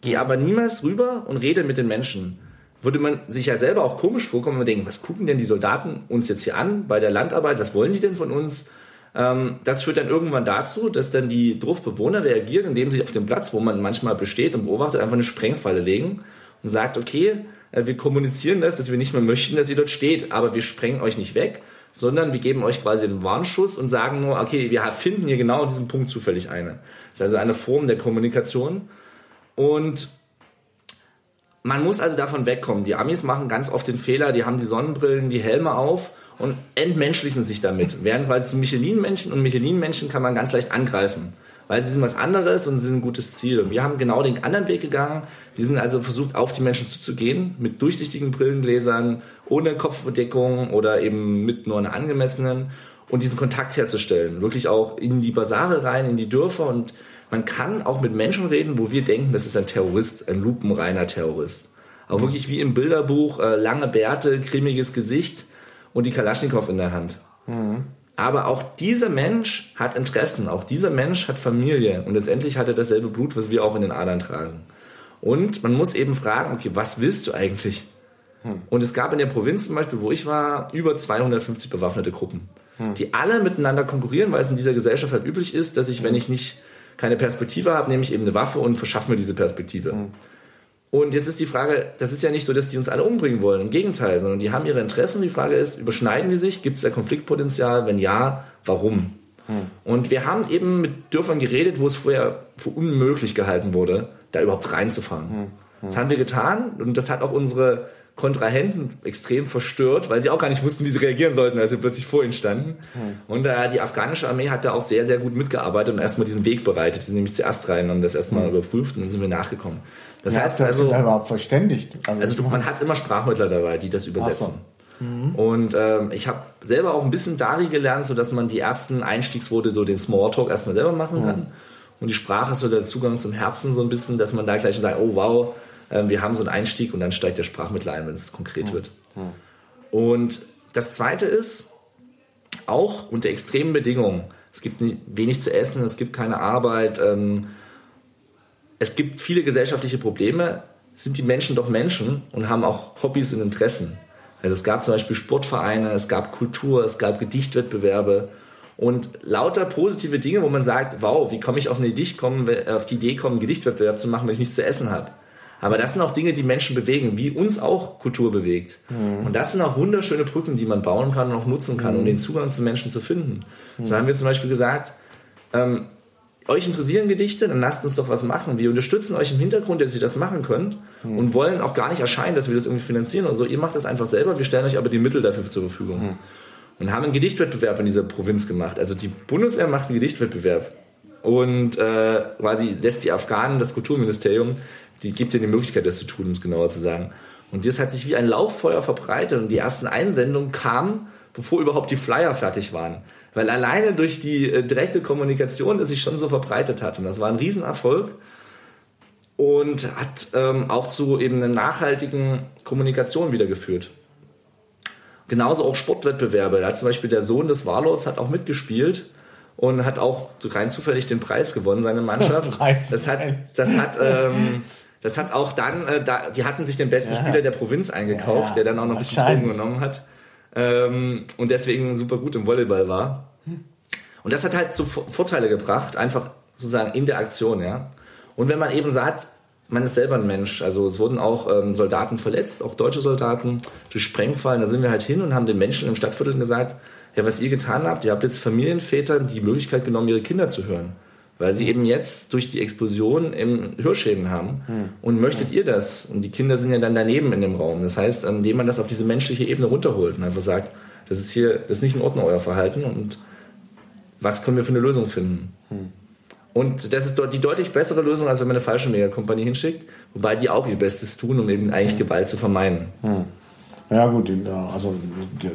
Gehe aber niemals rüber und rede mit den Menschen. Würde man sich ja selber auch komisch vorkommen und denken, was gucken denn die Soldaten uns jetzt hier an bei der Landarbeit? Was wollen die denn von uns? Ähm, das führt dann irgendwann dazu, dass dann die Dorfbewohner reagieren, indem sie auf dem Platz, wo man manchmal besteht und beobachtet, einfach eine Sprengfalle legen und sagt, okay, äh, wir kommunizieren das, dass wir nicht mehr möchten, dass ihr dort steht, aber wir sprengen euch nicht weg, sondern wir geben euch quasi einen Warnschuss und sagen nur, okay, wir finden hier genau diesen Punkt zufällig eine. Das ist also eine Form der Kommunikation. Und man muss also davon wegkommen. Die Amis machen ganz oft den Fehler, die haben die Sonnenbrillen, die Helme auf und entmenschlichen sich damit. Während weil zu Michelin-Menschen und Michelin-Menschen kann man ganz leicht angreifen. Weil sie sind was anderes und sie sind ein gutes Ziel. Und wir haben genau den anderen Weg gegangen. Wir sind also versucht, auf die Menschen zuzugehen, mit durchsichtigen Brillengläsern, ohne Kopfbedeckung oder eben mit nur einer angemessenen und diesen Kontakt herzustellen. Wirklich auch in die Basare rein, in die Dörfer und man kann auch mit Menschen reden, wo wir denken, das ist ein Terrorist, ein lupenreiner Terrorist. Auch wirklich wie im Bilderbuch, äh, lange Bärte, cremiges Gesicht und die Kalaschnikow in der Hand. Mhm. Aber auch dieser Mensch hat Interessen, auch dieser Mensch hat Familie und letztendlich hat er dasselbe Blut, was wir auch in den Adern tragen. Und man muss eben fragen, okay, was willst du eigentlich? Hm. Und es gab in der Provinz zum Beispiel, wo ich war, über 250 bewaffnete Gruppen, hm. die alle miteinander konkurrieren, weil es in dieser Gesellschaft halt üblich ist, dass ich, wenn ich nicht keine Perspektive habe, nehme ich eben eine Waffe und verschaffe mir diese Perspektive. Mhm. Und jetzt ist die Frage, das ist ja nicht so, dass die uns alle umbringen wollen, im Gegenteil, sondern die haben ihre Interessen. Die Frage ist, überschneiden die sich? Gibt es da Konfliktpotenzial? Wenn ja, warum? Mhm. Und wir haben eben mit Dörfern geredet, wo es vorher für unmöglich gehalten wurde, da überhaupt reinzufahren. Mhm. Das haben wir getan und das hat auch unsere Kontrahenten extrem verstört, weil sie auch gar nicht wussten, wie sie reagieren sollten, als wir plötzlich vor ihnen standen. Hm. Und äh, die afghanische Armee hat da auch sehr, sehr gut mitgearbeitet und erstmal diesen Weg bereitet. Die sind nämlich zuerst rein und das erstmal hm. überprüft und dann sind wir nachgekommen. Das ja, heißt also. Überhaupt verständigt. Also, also man hat immer Sprachmittler dabei, die das übersetzen. So. Mhm. Und ähm, ich habe selber auch ein bisschen Dari gelernt, sodass man die ersten Einstiegsworte, so den Smalltalk erstmal selber machen kann. Mhm. Und die Sprache ist so der Zugang zum Herzen so ein bisschen, dass man da gleich sagt, oh wow, ähm, wir haben so einen Einstieg und dann steigt der Sprachmittler ein, wenn es konkret wird. Und das Zweite ist, auch unter extremen Bedingungen, es gibt wenig zu essen, es gibt keine Arbeit, ähm, es gibt viele gesellschaftliche Probleme, sind die Menschen doch Menschen und haben auch Hobbys und Interessen. Also es gab zum Beispiel Sportvereine, es gab Kultur, es gab Gedichtwettbewerbe und lauter positive Dinge, wo man sagt, wow, wie komme ich auf, eine Idee kommen, auf die Idee kommen, einen Gedichtwettbewerb zu machen, wenn ich nichts zu essen habe. Aber das sind auch Dinge, die Menschen bewegen, wie uns auch Kultur bewegt. Mhm. Und das sind auch wunderschöne Brücken, die man bauen kann und auch nutzen kann, mhm. um den Zugang zu Menschen zu finden. Mhm. So haben wir zum Beispiel gesagt, ähm, euch interessieren Gedichte, dann lasst uns doch was machen. Wir unterstützen euch im Hintergrund, dass ihr das machen könnt mhm. und wollen auch gar nicht erscheinen, dass wir das irgendwie finanzieren oder so. Ihr macht das einfach selber, wir stellen euch aber die Mittel dafür zur Verfügung. Mhm. Und haben einen Gedichtwettbewerb in dieser Provinz gemacht. Also die Bundeswehr macht einen Gedichtwettbewerb und äh, quasi lässt die Afghanen, das Kulturministerium, die gibt dir die Möglichkeit, das zu tun, um es genauer zu sagen. Und das hat sich wie ein Lauffeuer verbreitet und die ersten Einsendungen kamen, bevor überhaupt die Flyer fertig waren. Weil alleine durch die äh, direkte Kommunikation das sich schon so verbreitet hat. Und das war ein Riesenerfolg und hat ähm, auch zu eben einer nachhaltigen Kommunikation wieder geführt. Genauso auch Sportwettbewerbe. Da hat zum Beispiel der Sohn des Warlords hat auch mitgespielt und hat auch rein zufällig den Preis gewonnen, seine Mannschaft. das hat, das hat ähm, das hat auch dann, äh, da, die hatten sich den besten ja. Spieler der Provinz eingekauft, ja, der dann auch noch ein bisschen Drogen genommen hat. Ähm, und deswegen super gut im Volleyball war. Und das hat halt so Vorteile gebracht, einfach sozusagen in der Aktion, ja. Und wenn man eben sagt, man ist selber ein Mensch, also es wurden auch ähm, Soldaten verletzt, auch deutsche Soldaten durch Sprengfallen, da sind wir halt hin und haben den Menschen im Stadtviertel gesagt, ja, was ihr getan habt, ihr habt jetzt Familienväter die Möglichkeit genommen, ihre Kinder zu hören weil sie eben jetzt durch die Explosion im Hörschäden haben. Hm. Und möchtet ihr das? Und die Kinder sind ja dann daneben in dem Raum. Das heißt, indem man das auf diese menschliche Ebene runterholt und einfach sagt, das ist hier, das ist nicht in Ordnung, euer Verhalten und was können wir für eine Lösung finden? Hm. Und das ist die deutlich bessere Lösung, als wenn man eine falsche Megakompanie hinschickt, wobei die auch ihr Bestes tun, um eben eigentlich hm. Gewalt zu vermeiden. Hm. Ja gut, also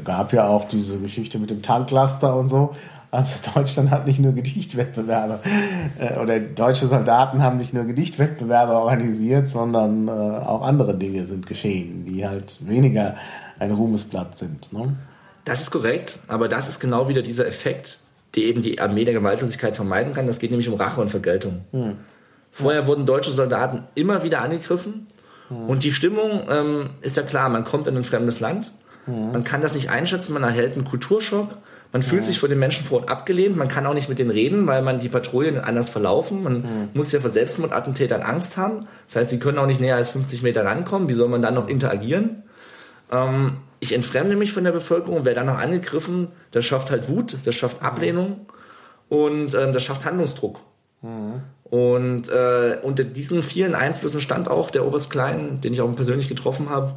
gab ja auch diese Geschichte mit dem Tanklaster und so. Also Deutschland hat nicht nur Gedichtwettbewerbe äh, oder deutsche Soldaten haben nicht nur Gedichtwettbewerbe organisiert, sondern äh, auch andere Dinge sind geschehen, die halt weniger ein Ruhmesblatt sind. Ne? Das ist korrekt, aber das ist genau wieder dieser Effekt, der eben die Armee der Gewaltlosigkeit vermeiden kann. Das geht nämlich um Rache und Vergeltung. Hm. Vorher wurden deutsche Soldaten immer wieder angegriffen hm. und die Stimmung ähm, ist ja klar, man kommt in ein fremdes Land, hm. man kann das nicht einschätzen, man erhält einen Kulturschock man fühlt ja. sich von den Menschen vor Ort abgelehnt, man kann auch nicht mit denen reden, weil man die Patrouillen anders verlaufen. Man ja. muss ja vor Selbstmordattentätern Angst haben. Das heißt, sie können auch nicht näher als 50 Meter rankommen. Wie soll man dann noch interagieren? Ähm, ich entfremde mich von der Bevölkerung, wer dann noch angegriffen, das schafft halt Wut, das schafft Ablehnung und ähm, das schafft Handlungsdruck. Mhm. Und äh, unter diesen vielen Einflüssen stand auch der Oberst Klein, den ich auch persönlich getroffen habe.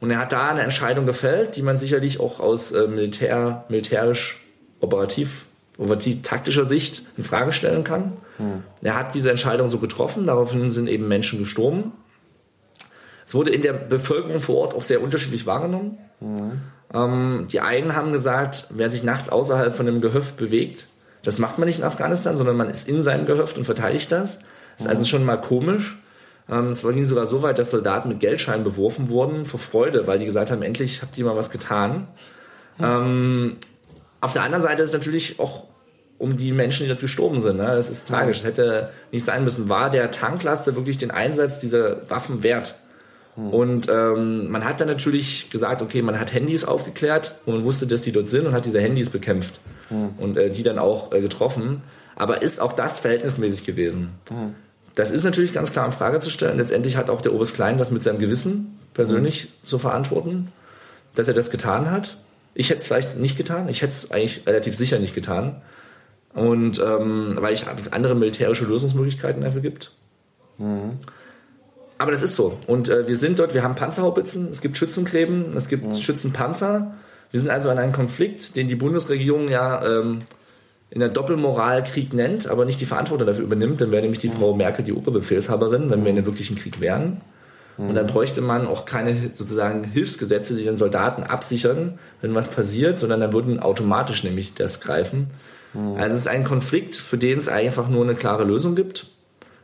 Und er hat da eine Entscheidung gefällt, die man sicherlich auch aus äh, Militär, militärisch operativ, operativ taktischer Sicht in Frage stellen kann. Mhm. Er hat diese Entscheidung so getroffen, daraufhin sind eben Menschen gestorben. Es wurde in der Bevölkerung vor Ort auch sehr unterschiedlich wahrgenommen. Mhm. Ähm, die einen haben gesagt, wer sich nachts außerhalb von einem Gehöft bewegt, das macht man nicht in Afghanistan, sondern man ist in seinem Gehöft und verteidigt das. Das ist also schon mal komisch. Ähm, es ging sogar so weit, dass Soldaten mit Geldscheinen beworfen wurden vor Freude, weil die gesagt haben, endlich habt ihr mal was getan. Mhm. auf der anderen Seite ist es natürlich auch um die Menschen, die dort gestorben sind. Ne? Das ist tragisch. Das hätte nicht sein müssen. War der Tanklaster wirklich den Einsatz dieser Waffen wert? Und ähm, man hat dann natürlich gesagt, okay, man hat Handys aufgeklärt und man wusste, dass die dort sind und hat diese Handys bekämpft mhm. und äh, die dann auch äh, getroffen. Aber ist auch das verhältnismäßig gewesen? Mhm. Das ist natürlich ganz klar in Frage zu stellen. Letztendlich hat auch der Oberst Klein das mit seinem Gewissen persönlich mhm. zu verantworten, dass er das getan hat. Ich hätte es vielleicht nicht getan. Ich hätte es eigentlich relativ sicher nicht getan. Und ähm, weil ich es andere militärische Lösungsmöglichkeiten dafür gibt. Mhm. Aber das ist so. Und äh, wir sind dort, wir haben Panzerhaubitzen, es gibt Schützengräben, es gibt mhm. Schützenpanzer. Wir sind also an einem Konflikt, den die Bundesregierung ja ähm, in der Doppelmoral Krieg nennt, aber nicht die Verantwortung dafür übernimmt. Dann wäre nämlich die. Frau Merkel die Oberbefehlshaberin, wenn wir in einem wirklichen Krieg wären. Und dann bräuchte man auch keine sozusagen Hilfsgesetze, die den Soldaten absichern, wenn was passiert, sondern dann würden automatisch nämlich das greifen. Also es ist ein Konflikt, für den es einfach nur eine klare Lösung gibt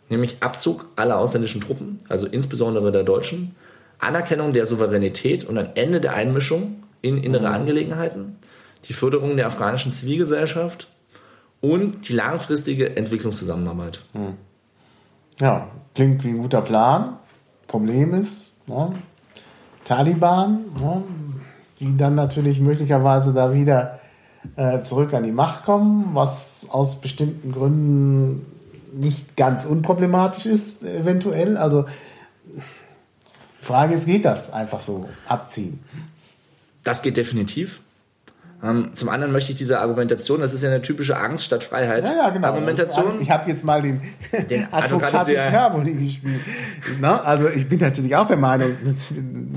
nämlich Abzug aller ausländischen Truppen, also insbesondere der Deutschen, Anerkennung der Souveränität und ein Ende der Einmischung in innere mhm. Angelegenheiten, die Förderung der afghanischen Zivilgesellschaft und die langfristige Entwicklungszusammenarbeit. Mhm. Ja, klingt wie ein guter Plan. Problem ist, ne, Taliban, ne, die dann natürlich möglicherweise da wieder äh, zurück an die Macht kommen, was aus bestimmten Gründen nicht ganz unproblematisch ist, eventuell. Also die Frage ist, geht das einfach so abziehen? Das geht definitiv. Ähm, zum anderen möchte ich diese Argumentation, das ist ja eine typische Angst statt Freiheit. Ja, ja genau. Argumentation. Ich habe jetzt mal den, den Advocatus Diaboli gespielt. Na, also ich bin natürlich auch der Meinung,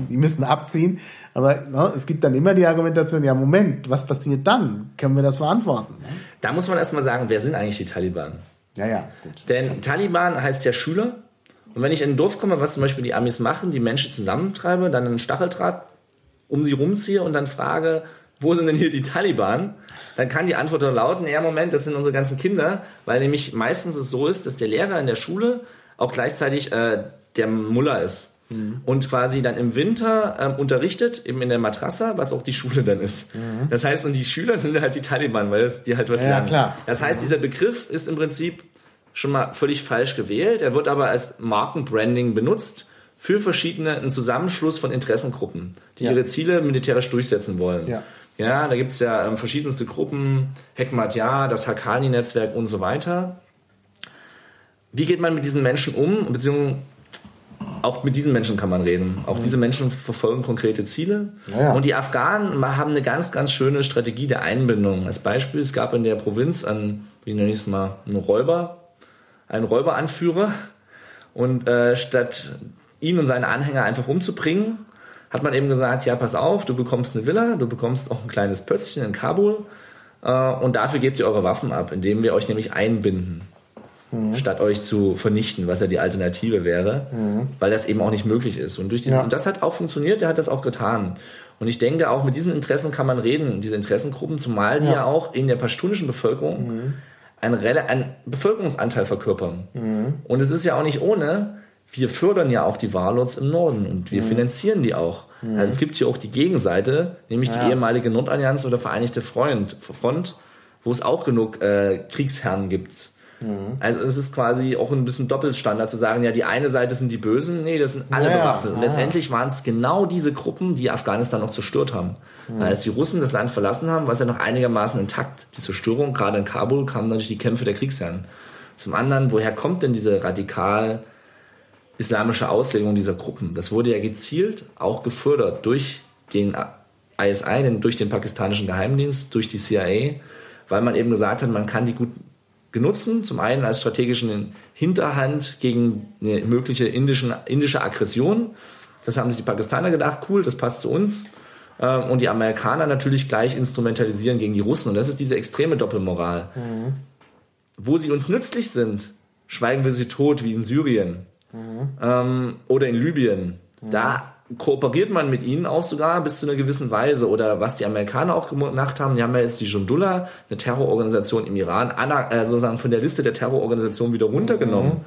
die müssen abziehen. Aber na, es gibt dann immer die Argumentation, ja Moment, was passiert dann? Können wir das verantworten? Da muss man erstmal sagen, wer sind eigentlich die Taliban? Ja, ja, gut. Denn Taliban heißt ja Schüler. Und wenn ich in ein Dorf komme, was zum Beispiel die Amis machen, die Menschen zusammentreibe, dann einen Stacheldraht um sie rumziehe und dann frage, wo sind denn hier die Taliban? Dann kann die Antwort nur lauten, ja, Moment, das sind unsere ganzen Kinder, weil nämlich meistens es so ist, dass der Lehrer in der Schule auch gleichzeitig äh, der Mullah ist. Mhm. Und quasi dann im Winter ähm, unterrichtet, eben in der Madrasa, was auch die Schule dann ist. Mhm. Das heißt, und die Schüler sind halt die Taliban, weil es die halt was ja, lernen. Klar. Das heißt, dieser Begriff ist im Prinzip schon mal völlig falsch gewählt. Er wird aber als Markenbranding benutzt für verschiedene, einen Zusammenschluss von Interessengruppen, die ja. ihre Ziele militärisch durchsetzen wollen. Ja. Ja, da gibt es ja ähm, verschiedenste Gruppen, Hekmat Ja, das Haqqani-Netzwerk und so weiter. Wie geht man mit diesen Menschen um, beziehungsweise auch mit diesen Menschen kann man reden. Auch mhm. diese Menschen verfolgen konkrete Ziele. Ja, ja. Und die Afghanen haben eine ganz, ganz schöne Strategie der Einbindung. Als Beispiel, es gab in der Provinz einen, wie nenne ich es mal, einen Räuber, einen Räuberanführer. Und äh, statt ihn und seine Anhänger einfach umzubringen, hat man eben gesagt, ja, pass auf, du bekommst eine Villa, du bekommst auch ein kleines Pötzchen in Kabul äh, und dafür gebt ihr eure Waffen ab, indem wir euch nämlich einbinden. Mhm. statt euch zu vernichten, was ja die Alternative wäre, mhm. weil das eben auch nicht möglich ist. Und, durch diesen, ja. und das hat auch funktioniert, der hat das auch getan. Und ich denke, auch mit diesen Interessen kann man reden, diese Interessengruppen, zumal die ja, ja auch in der pashtunischen Bevölkerung mhm einen, einen Bevölkerungsanteil verkörpern. Mhm. Und es ist ja auch nicht ohne, wir fördern ja auch die Warlords im Norden und wir mhm. finanzieren die auch. Mhm. Also es gibt hier auch die Gegenseite, nämlich ja. die ehemalige Nordallianz oder Vereinigte Front, Front, wo es auch genug äh, Kriegsherren gibt. Mhm. Also es ist quasi auch ein bisschen Doppelstandard zu sagen, ja, die eine Seite sind die Bösen, nee, das sind alle ja, bewaffnet. Und letztendlich waren es genau diese Gruppen, die Afghanistan auch zerstört haben. Mhm. Als die Russen das Land verlassen haben, war es ja noch einigermaßen intakt. Die Zerstörung, gerade in Kabul, kamen dann durch die Kämpfe der Kriegsherren. Zum anderen, woher kommt denn diese radikal islamische Auslegung dieser Gruppen? Das wurde ja gezielt auch gefördert durch den ISI, durch den pakistanischen Geheimdienst, durch die CIA, weil man eben gesagt hat, man kann die gut genutzen. Zum einen als strategischen Hinterhand gegen eine mögliche indischen, indische Aggression. Das haben sich die Pakistaner gedacht, cool, das passt zu uns. Ähm, und die Amerikaner natürlich gleich instrumentalisieren gegen die Russen. Und das ist diese extreme Doppelmoral. Mhm. Wo sie uns nützlich sind, schweigen wir sie tot, wie in Syrien mhm. ähm, oder in Libyen. Mhm. Da kooperiert man mit ihnen auch sogar bis zu einer gewissen Weise. Oder was die Amerikaner auch gemacht haben, die haben ja jetzt die Jundullah, eine Terrororganisation im Iran, äh, sozusagen von der Liste der Terrororganisationen wieder runtergenommen. Mhm.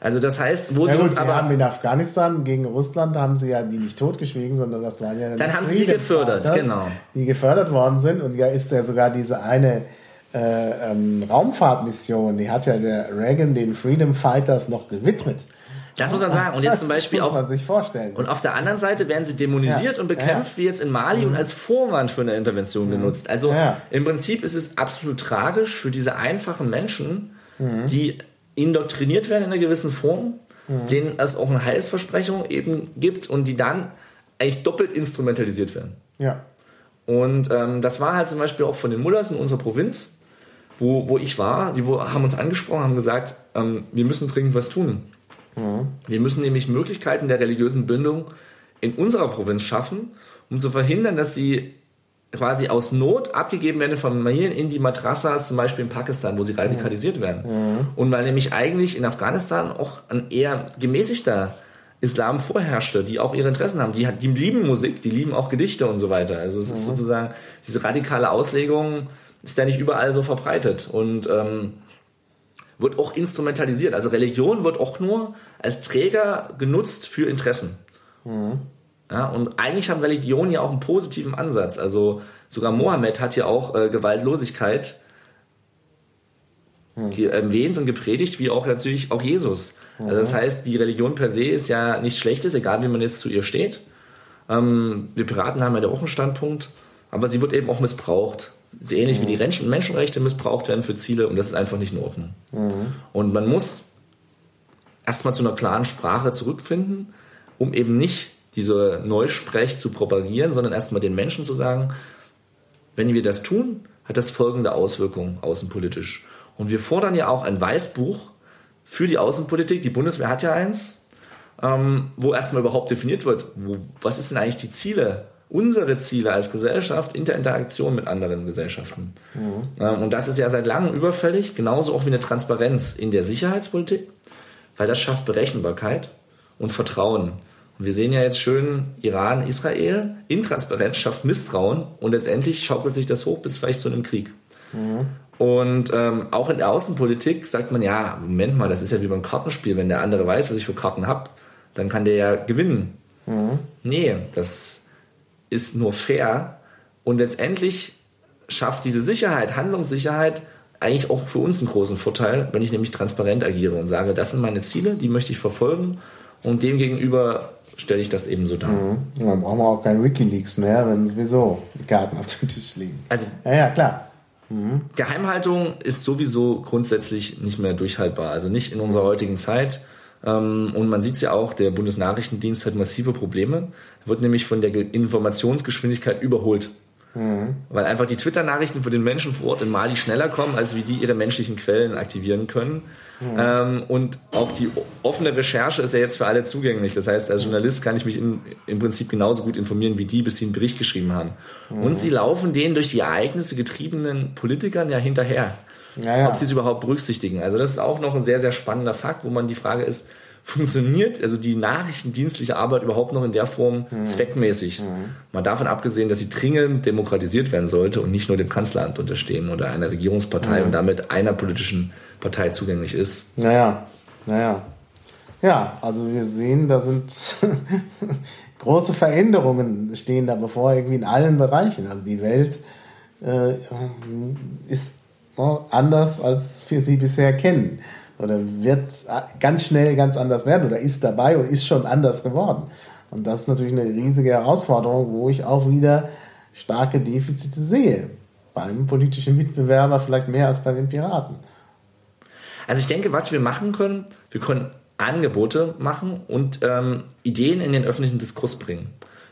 Also das heißt, wo ja, sie gut, uns sie aber haben in Afghanistan gegen Russland haben sie ja die nicht totgeschwiegen, sondern das waren ja dann haben sie gefördert, genau, die gefördert worden sind und ja ist ja sogar diese eine äh, ähm, Raumfahrtmission, die hat ja der Reagan den Freedom Fighters noch gewidmet. Das muss man sagen. Und jetzt zum Beispiel auch. Man sich vorstellen. Und auf der anderen Seite werden sie dämonisiert ja. und bekämpft, ja. wie jetzt in Mali mhm. und als Vorwand für eine Intervention mhm. genutzt. Also ja. im Prinzip ist es absolut tragisch für diese einfachen Menschen, mhm. die indoktriniert werden in einer gewissen Form, mhm. denen es auch eine Heilsversprechung eben gibt und die dann eigentlich doppelt instrumentalisiert werden. Ja. Und ähm, das war halt zum Beispiel auch von den Mullers in unserer Provinz, wo, wo ich war, die wo, haben uns angesprochen, haben gesagt, ähm, wir müssen dringend was tun. Mhm. Wir müssen nämlich Möglichkeiten der religiösen Bindung in unserer Provinz schaffen, um zu verhindern, dass sie quasi aus Not abgegeben werden von Familien in die Madrasas, zum Beispiel in Pakistan, wo sie radikalisiert werden. Mhm. Und weil nämlich eigentlich in Afghanistan auch ein eher gemäßigter Islam vorherrschte, die auch ihre Interessen haben. Die, die lieben Musik, die lieben auch Gedichte und so weiter. Also es mhm. ist sozusagen, diese radikale Auslegung ist ja nicht überall so verbreitet und ähm, wird auch instrumentalisiert. Also Religion wird auch nur als Träger genutzt für Interessen. Mhm. Ja, und eigentlich haben Religionen ja auch einen positiven Ansatz. Also sogar Mohammed hat ja auch äh, Gewaltlosigkeit hm. erwähnt und gepredigt, wie auch natürlich auch Jesus. Mhm. Also das heißt, die Religion per se ist ja nichts Schlechtes, egal wie man jetzt zu ihr steht. Ähm, wir Piraten haben ja da auch einen Standpunkt, aber sie wird eben auch missbraucht. So ähnlich mhm. wie die Menschenrechte missbraucht werden für Ziele und das ist einfach nicht in Ordnung. Mhm. Und man muss erstmal zu einer klaren Sprache zurückfinden, um eben nicht diese Neusprech zu propagieren, sondern erstmal den Menschen zu sagen, wenn wir das tun, hat das folgende Auswirkungen außenpolitisch. Und wir fordern ja auch ein Weißbuch für die Außenpolitik. Die Bundeswehr hat ja eins, ähm, wo erstmal überhaupt definiert wird, wo, was ist denn eigentlich die Ziele, unsere Ziele als Gesellschaft in der Interaktion mit anderen Gesellschaften. Mhm. Ähm, und das ist ja seit langem überfällig, genauso auch wie eine Transparenz in der Sicherheitspolitik, weil das schafft Berechenbarkeit und Vertrauen. Und wir sehen ja jetzt schön Iran, Israel, Intransparenz schafft Misstrauen und letztendlich schaukelt sich das hoch bis vielleicht zu einem Krieg. Mhm. Und ähm, auch in der Außenpolitik sagt man, ja, Moment mal, das ist ja wie beim Kartenspiel, wenn der andere weiß, was ich für Karten habe, dann kann der ja gewinnen. Mhm. Nee, das ist nur fair. Und letztendlich schafft diese Sicherheit, Handlungssicherheit, eigentlich auch für uns einen großen Vorteil, wenn ich nämlich transparent agiere und sage, das sind meine Ziele, die möchte ich verfolgen und demgegenüber stelle ich das eben so dar. Mhm. Dann brauchen wir auch kein Wikileaks mehr, wenn sowieso die Karten auf dem Tisch liegen. Also, ja, ja, klar. Mhm. Geheimhaltung ist sowieso grundsätzlich nicht mehr durchhaltbar. Also nicht in unserer heutigen Zeit. Ähm, und man sieht es ja auch, der Bundesnachrichtendienst hat massive Probleme. Er wird nämlich von der Informationsgeschwindigkeit überholt. Mhm. Weil einfach die Twitter-Nachrichten von den Menschen vor Ort in Mali schneller kommen, als wie die ihre menschlichen Quellen aktivieren können. Mhm. Ähm, und auch die offene Recherche ist ja jetzt für alle zugänglich. Das heißt, als Journalist kann ich mich in, im Prinzip genauso gut informieren, wie die, bis sie einen Bericht geschrieben haben. Mhm. Und sie laufen den durch die Ereignisse getriebenen Politikern ja hinterher. Ja, ja. Ob sie es überhaupt berücksichtigen. Also das ist auch noch ein sehr, sehr spannender Fakt, wo man die Frage ist, funktioniert also die nachrichtendienstliche Arbeit überhaupt noch in der Form mhm. zweckmäßig. Mhm. Mal davon abgesehen, dass sie dringend demokratisiert werden sollte und nicht nur dem Kanzleramt unterstehen oder einer Regierungspartei mhm. und damit einer politischen Partei zugänglich ist. Naja, naja. Ja, also wir sehen, da sind große Veränderungen stehen da bevor, irgendwie in allen Bereichen. Also die Welt äh, ist anders, als wir sie bisher kennen oder wird ganz schnell ganz anders werden oder ist dabei und ist schon anders geworden. Und das ist natürlich eine riesige Herausforderung, wo ich auch wieder starke Defizite sehe. Beim politischen Mitbewerber vielleicht mehr als bei den Piraten. Also ich denke, was wir machen können, wir können Angebote machen und ähm, Ideen in den öffentlichen Diskurs bringen.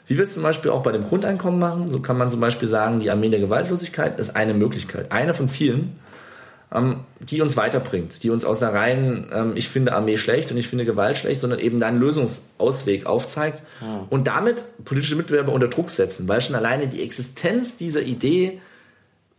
Wie wir es zum Beispiel auch bei dem Grundeinkommen machen, so kann man zum Beispiel sagen, die Armee der Gewaltlosigkeit ist eine Möglichkeit, eine von vielen, ähm, die uns weiterbringt, die uns aus einer reinen, ähm, ich finde Armee schlecht und ich finde Gewalt schlecht, sondern eben da einen Lösungsausweg aufzeigt ja. und damit politische Mitbewerber unter Druck setzen, weil schon alleine die Existenz dieser Idee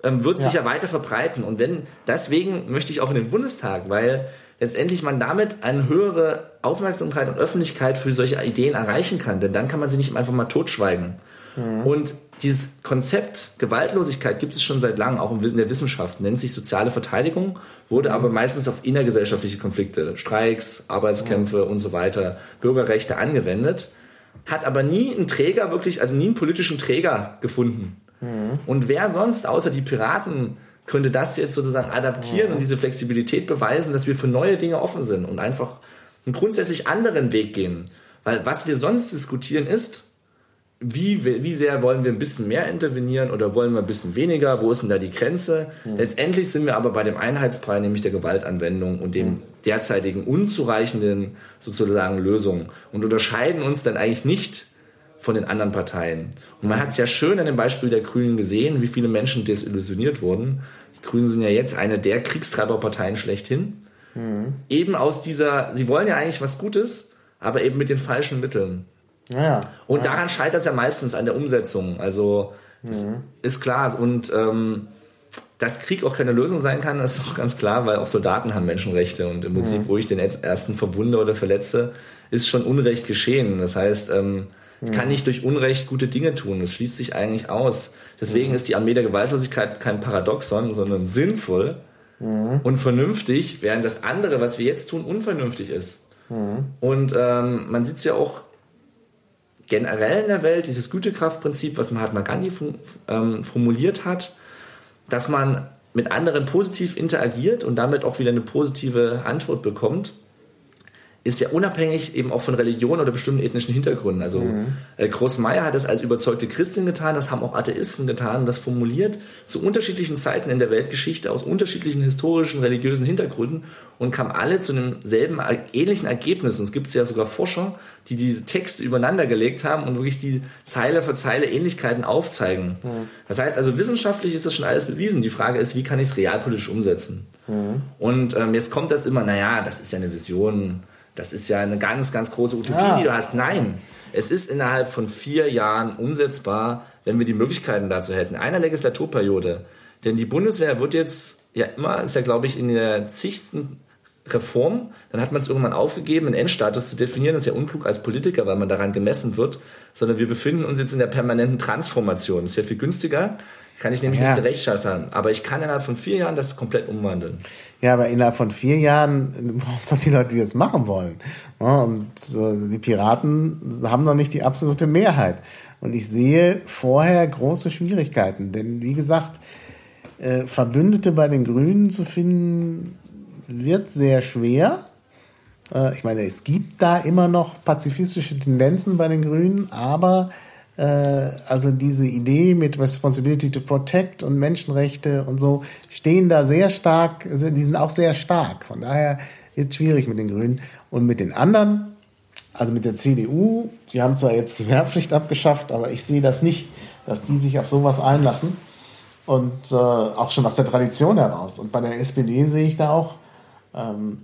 ähm, wird ja. sich ja weiter verbreiten. Und wenn, deswegen möchte ich auch in den Bundestag, weil letztendlich man damit eine höhere Aufmerksamkeit und Öffentlichkeit für solche Ideen erreichen kann, denn dann kann man sie nicht einfach mal totschweigen. Mhm. Und dieses Konzept Gewaltlosigkeit gibt es schon seit langem, auch in der Wissenschaft, nennt sich soziale Verteidigung, wurde aber meistens auf innergesellschaftliche Konflikte, Streiks, Arbeitskämpfe und so weiter, Bürgerrechte angewendet, hat aber nie einen Träger wirklich, also nie einen politischen Träger gefunden. Mhm. Und wer sonst außer die Piraten könnte das jetzt sozusagen adaptieren und diese Flexibilität beweisen, dass wir für neue Dinge offen sind und einfach einen grundsätzlich anderen Weg gehen. Weil was wir sonst diskutieren ist, wie, wie sehr wollen wir ein bisschen mehr intervenieren oder wollen wir ein bisschen weniger? Wo ist denn da die Grenze? Mhm. Letztendlich sind wir aber bei dem Einheitsbrei, nämlich der Gewaltanwendung und dem derzeitigen unzureichenden sozusagen Lösungen und unterscheiden uns dann eigentlich nicht von den anderen Parteien. Und man hat es ja schön an dem Beispiel der Grünen gesehen, wie viele Menschen desillusioniert wurden. Die Grünen sind ja jetzt eine der Kriegstreiberparteien schlechthin. Mhm. Eben aus dieser, sie wollen ja eigentlich was Gutes, aber eben mit den falschen Mitteln. Ja, und ja. daran scheitert es ja meistens an der Umsetzung. Also mhm. ist klar. Und ähm, dass Krieg auch keine Lösung sein kann, ist auch ganz klar, weil auch Soldaten haben Menschenrechte. Und im Prinzip, mhm. wo ich den ersten verwunde oder verletze, ist schon Unrecht geschehen. Das heißt, ähm, ich kann nicht durch Unrecht gute Dinge tun. Das schließt sich eigentlich aus. Deswegen ist die Armee der Gewaltlosigkeit kein Paradoxon, sondern sinnvoll mhm. und vernünftig, während das andere, was wir jetzt tun, unvernünftig ist. Mhm. Und ähm, man sieht es ja auch generell in der Welt, dieses Gütekraftprinzip, was Mahatma Gandhi ähm, formuliert hat, dass man mit anderen positiv interagiert und damit auch wieder eine positive Antwort bekommt, ist ja unabhängig eben auch von Religion oder bestimmten ethnischen Hintergründen. Also mhm. äh, Großmeier hat das als überzeugte Christin getan, das haben auch Atheisten getan, das formuliert zu unterschiedlichen Zeiten in der Weltgeschichte aus unterschiedlichen historischen, religiösen Hintergründen und kamen alle zu einem selben ähnlichen Ergebnis. Und es gibt ja sogar Forscher, die diese Texte übereinander gelegt haben und wirklich die Zeile für Zeile Ähnlichkeiten aufzeigen. Mhm. Das heißt also, wissenschaftlich ist das schon alles bewiesen. Die Frage ist, wie kann ich es realpolitisch umsetzen? Mhm. Und ähm, jetzt kommt das immer, naja, das ist ja eine Vision das ist ja eine ganz, ganz große Utopie, ja. die du hast. Nein, es ist innerhalb von vier Jahren umsetzbar, wenn wir die Möglichkeiten dazu hätten. Einer Legislaturperiode. Denn die Bundeswehr wird jetzt ja immer, ist ja glaube ich in der zigsten Reform, dann hat man es irgendwann aufgegeben, einen Endstatus zu definieren. Das ist ja unklug als Politiker, weil man daran gemessen wird, sondern wir befinden uns jetzt in der permanenten Transformation. Das ist ja viel günstiger, kann ich nämlich ja. nicht gerechtfertigt haben. Aber ich kann innerhalb von vier Jahren das komplett umwandeln. Ja, aber innerhalb von vier Jahren brauchst du die Leute, die das machen wollen. Und die Piraten haben noch nicht die absolute Mehrheit. Und ich sehe vorher große Schwierigkeiten. Denn wie gesagt, äh, Verbündete bei den Grünen zu finden, wird sehr schwer. Äh, ich meine, es gibt da immer noch pazifistische Tendenzen bei den Grünen, aber äh, also diese Idee mit Responsibility to Protect und Menschenrechte und so stehen da sehr stark, die sind auch sehr stark. Von daher ist es schwierig mit den Grünen. Und mit den anderen, also mit der CDU, die haben zwar jetzt die Wehrpflicht abgeschafft, aber ich sehe das nicht, dass die sich auf sowas einlassen. Und äh, auch schon aus der Tradition heraus. Und bei der SPD sehe ich da auch ähm,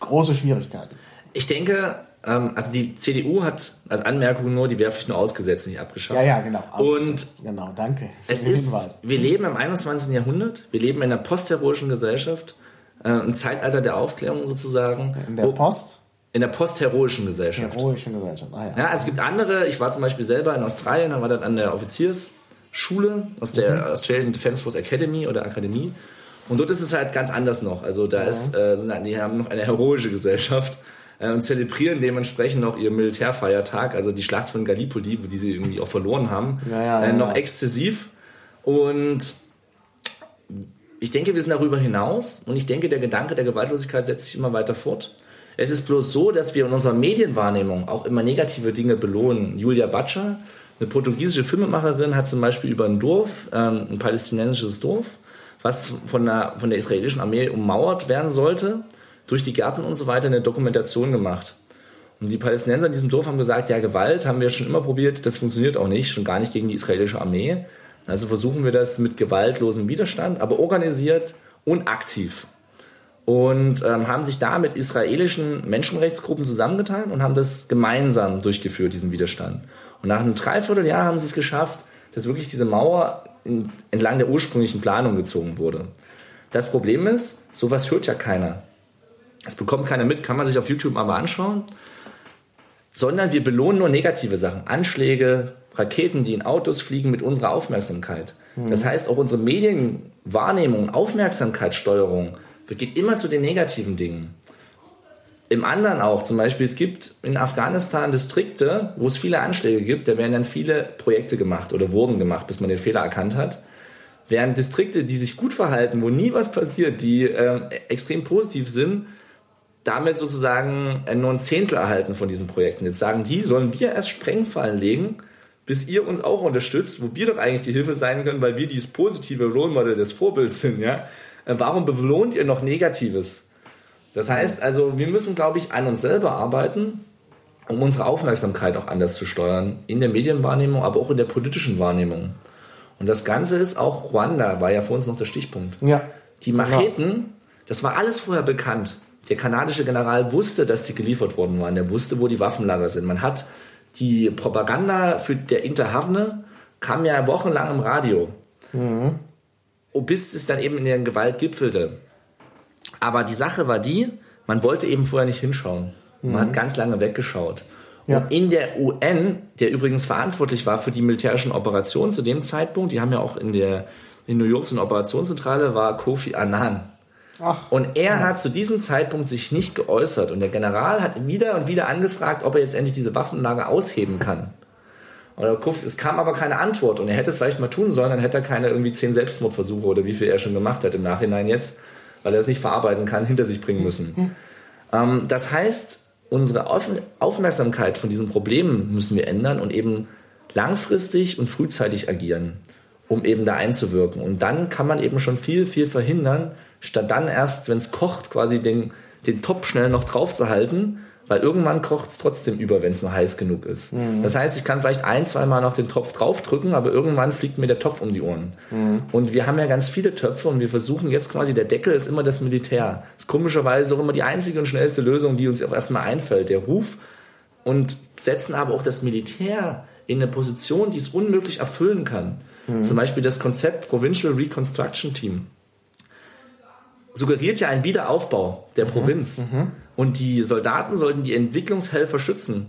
große Schwierigkeiten. Ich denke, ähm, also die CDU hat als Anmerkung nur die Wehrpflicht nur ausgesetzt, nicht abgeschafft. Ja, ja, genau. Ausgesetzt. Und genau, danke. Es ist, wir leben im 21. Jahrhundert, wir leben in einer postheroischen Gesellschaft, äh, ein Zeitalter der Aufklärung sozusagen. In der Post? In der postheroischen Gesellschaft. Heroischen Gesellschaft, ah ja. Ja, es gibt andere, ich war zum Beispiel selber in Australien, da war das an der Offiziersschule aus der mhm. Australian Defence Force Academy oder Akademie. Und dort ist es halt ganz anders noch. Also da mhm. ist, äh, die haben noch eine heroische Gesellschaft äh, und zelebrieren dementsprechend noch ihren Militärfeiertag, also die Schlacht von Gallipoli, wo die sie irgendwie auch verloren haben, ja, ja, äh, noch ja. exzessiv. Und ich denke, wir sind darüber hinaus und ich denke, der Gedanke der Gewaltlosigkeit setzt sich immer weiter fort. Es ist bloß so, dass wir in unserer Medienwahrnehmung auch immer negative Dinge belohnen. Julia Batscher, eine portugiesische Filmemacherin, hat zum Beispiel über ein Dorf, ähm, ein palästinensisches Dorf, was von der, von der israelischen Armee ummauert werden sollte durch die Gärten und so weiter eine Dokumentation gemacht. Und die Palästinenser in diesem Dorf haben gesagt, ja, Gewalt haben wir schon immer probiert, das funktioniert auch nicht, schon gar nicht gegen die israelische Armee. Also versuchen wir das mit gewaltlosem Widerstand, aber organisiert und aktiv. Und ähm, haben sich da mit israelischen Menschenrechtsgruppen zusammengetan und haben das gemeinsam durchgeführt, diesen Widerstand. Und nach einem Dreivierteljahr haben sie es geschafft, dass wirklich diese Mauer entlang der ursprünglichen Planung gezogen wurde. Das Problem ist, sowas hört ja keiner. Das bekommt keiner mit, kann man sich auf YouTube aber anschauen. Sondern wir belohnen nur negative Sachen. Anschläge, Raketen, die in Autos fliegen, mit unserer Aufmerksamkeit. Mhm. Das heißt, auch unsere Medienwahrnehmung, Aufmerksamkeitssteuerung geht immer zu den negativen Dingen. Im anderen auch, zum Beispiel, es gibt in Afghanistan Distrikte, wo es viele Anschläge gibt, da werden dann viele Projekte gemacht oder wurden gemacht, bis man den Fehler erkannt hat. Während Distrikte, die sich gut verhalten, wo nie was passiert, die äh, extrem positiv sind, damit sozusagen nur ein Zehntel erhalten von diesen Projekten. Jetzt sagen die, sollen wir erst Sprengfallen legen, bis ihr uns auch unterstützt, wo wir doch eigentlich die Hilfe sein können, weil wir dieses positive Role Model des Vorbilds sind, ja? Äh, warum belohnt ihr noch Negatives? Das heißt also, wir müssen, glaube ich, an uns selber arbeiten, um unsere Aufmerksamkeit auch anders zu steuern, in der Medienwahrnehmung, aber auch in der politischen Wahrnehmung. Und das Ganze ist auch Ruanda, war ja für uns noch der Stichpunkt. Ja. Die Macheten, das war alles vorher bekannt. Der kanadische General wusste, dass die geliefert worden waren. Der wusste, wo die Waffenlager sind. Man hat die Propaganda für der Interhavne kam ja wochenlang im Radio. Mhm. Bis es dann eben in der Gewalt gipfelte. Aber die Sache war die, man wollte eben vorher nicht hinschauen. Man mhm. hat ganz lange weggeschaut. Ja. Und in der UN, der übrigens verantwortlich war für die militärischen Operationen zu dem Zeitpunkt, die haben ja auch in der in New York so eine Operationszentrale, war Kofi Annan. Ach, und er ja. hat zu diesem Zeitpunkt sich nicht geäußert. Und der General hat wieder und wieder angefragt, ob er jetzt endlich diese Waffenlage ausheben kann. Oder es kam aber keine Antwort. Und er hätte es vielleicht mal tun sollen, dann hätte er keine irgendwie zehn Selbstmordversuche oder wie viel er schon gemacht hat im Nachhinein jetzt, weil er es nicht verarbeiten kann, hinter sich bringen müssen. Ähm, das heißt, unsere Aufmerksamkeit von diesen Problemen müssen wir ändern und eben langfristig und frühzeitig agieren, um eben da einzuwirken. Und dann kann man eben schon viel, viel verhindern, statt dann erst, wenn es kocht, quasi den, den Top schnell noch drauf zu halten, weil irgendwann kocht es trotzdem über, wenn es nur heiß genug ist. Mhm. Das heißt, ich kann vielleicht ein, zwei Mal noch den Topf draufdrücken, aber irgendwann fliegt mir der Topf um die Ohren. Mhm. Und wir haben ja ganz viele Töpfe und wir versuchen jetzt quasi, der Deckel ist immer das Militär. Das ist komischerweise auch immer die einzige und schnellste Lösung, die uns auch erstmal einfällt, der Ruf. Und setzen aber auch das Militär in eine Position, die es unmöglich erfüllen kann. Mhm. Zum Beispiel das Konzept Provincial Reconstruction Team suggeriert ja einen Wiederaufbau der mhm. Provinz. Mhm. Und die Soldaten sollten die Entwicklungshelfer schützen.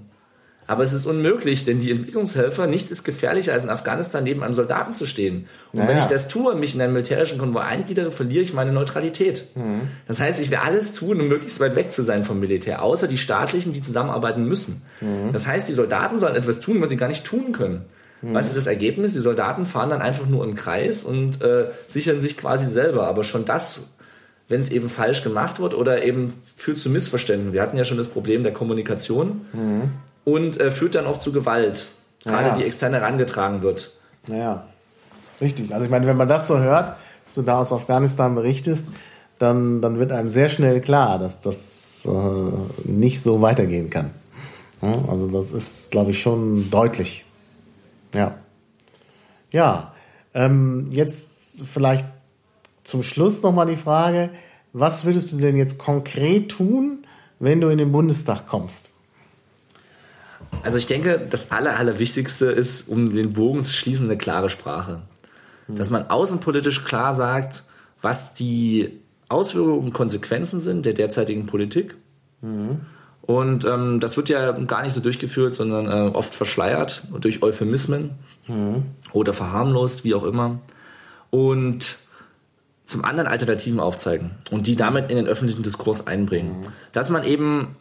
Aber es ist unmöglich, denn die Entwicklungshelfer, nichts ist gefährlicher als in Afghanistan neben einem Soldaten zu stehen. Und naja. wenn ich das tue, mich in einen militärischen Konvoi eingliedere, verliere ich meine Neutralität. Mhm. Das heißt, ich werde alles tun, um möglichst weit weg zu sein vom Militär, außer die staatlichen, die zusammenarbeiten müssen. Mhm. Das heißt, die Soldaten sollen etwas tun, was sie gar nicht tun können. Mhm. Was ist das Ergebnis? Die Soldaten fahren dann einfach nur im Kreis und äh, sichern sich quasi selber. Aber schon das wenn es eben falsch gemacht wird oder eben führt zu Missverständnissen. Wir hatten ja schon das Problem der Kommunikation mhm. und äh, führt dann auch zu Gewalt, gerade ja. die extern herangetragen wird. Naja, richtig. Also ich meine, wenn man das so hört, was du da aus Afghanistan berichtest, dann, dann wird einem sehr schnell klar, dass das äh, nicht so weitergehen kann. Ja, also das ist, glaube ich, schon deutlich. Ja. Ja. Ähm, jetzt vielleicht zum Schluss nochmal die Frage, was würdest du denn jetzt konkret tun, wenn du in den Bundestag kommst? Also ich denke, das Aller, Allerwichtigste ist, um den Bogen zu schließen, eine klare Sprache. Mhm. Dass man außenpolitisch klar sagt, was die Auswirkungen und Konsequenzen sind der derzeitigen Politik. Mhm. Und ähm, das wird ja gar nicht so durchgeführt, sondern äh, oft verschleiert durch Euphemismen mhm. oder verharmlost, wie auch immer. Und zum anderen Alternativen aufzeigen und die damit in den öffentlichen Diskurs einbringen. Mhm. Dass man eben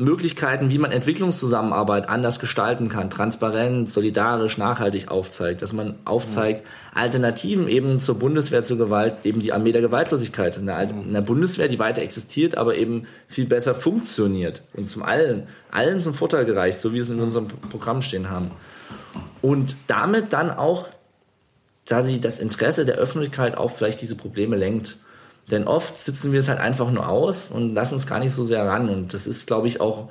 Möglichkeiten, wie man Entwicklungszusammenarbeit anders gestalten kann, transparent, solidarisch, nachhaltig aufzeigt, dass man aufzeigt, mhm. Alternativen eben zur Bundeswehr zur Gewalt, eben die Armee der Gewaltlosigkeit, eine, eine Bundeswehr, die weiter existiert, aber eben viel besser funktioniert und zum allen, allen zum Vorteil gereicht, so wie wir es in unserem Programm stehen haben. Und damit dann auch da sie das Interesse der Öffentlichkeit auf vielleicht diese Probleme lenkt. Denn oft sitzen wir es halt einfach nur aus und lassen es gar nicht so sehr ran. Und das ist, glaube ich, auch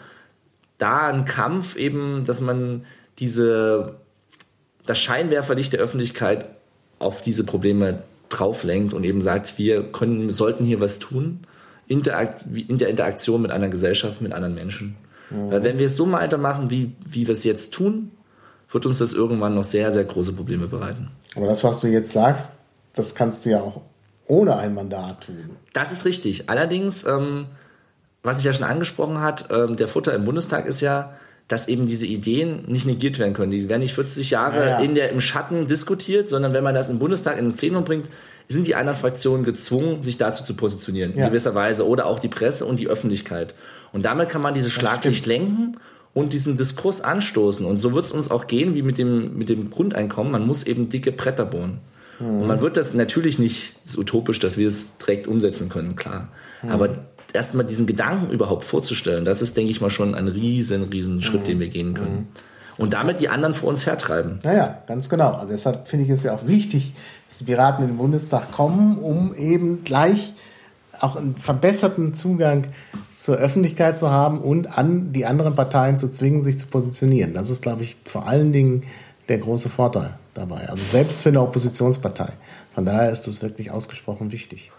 da ein Kampf eben, dass man diese, das Scheinwerferlicht der Öffentlichkeit auf diese Probleme drauf lenkt und eben sagt, wir können, sollten hier was tun Interakt, in der Interaktion mit einer Gesellschaft, mit anderen Menschen. Mhm. Weil wenn wir es so weitermachen, wie, wie wir es jetzt tun, wird uns das irgendwann noch sehr, sehr große Probleme bereiten. Aber das, was du jetzt sagst, das kannst du ja auch ohne ein Mandat tun. Das ist richtig. Allerdings, ähm, was ich ja schon angesprochen hat, ähm, der Futter im Bundestag ist ja, dass eben diese Ideen nicht negiert werden können. Die werden nicht 40 Jahre ja, ja. In der, im Schatten diskutiert, sondern wenn man das im Bundestag in den Plenum bringt, sind die anderen Fraktionen gezwungen, sich dazu zu positionieren, ja. in gewisser Weise. Oder auch die Presse und die Öffentlichkeit. Und damit kann man dieses Schlaglicht lenken und diesen Diskurs anstoßen. Und so wird es uns auch gehen wie mit dem, mit dem Grundeinkommen. Man muss eben dicke Bretter bohren. Mhm. Und man wird das natürlich nicht, ist utopisch, dass wir es direkt umsetzen können, klar. Mhm. Aber erstmal diesen Gedanken überhaupt vorzustellen, das ist, denke ich mal, schon ein riesen, riesen Schritt, mhm. den wir gehen können. Mhm. Und damit die anderen vor uns hertreiben. Naja, ganz genau. Also deshalb finde ich es ja auch wichtig, dass die Piraten in den Bundestag kommen, um eben gleich auch einen verbesserten Zugang zur Öffentlichkeit zu haben und an die anderen Parteien zu zwingen, sich zu positionieren. Das ist, glaube ich, vor allen Dingen der große Vorteil dabei. Also selbst für eine Oppositionspartei. Von daher ist das wirklich ausgesprochen wichtig.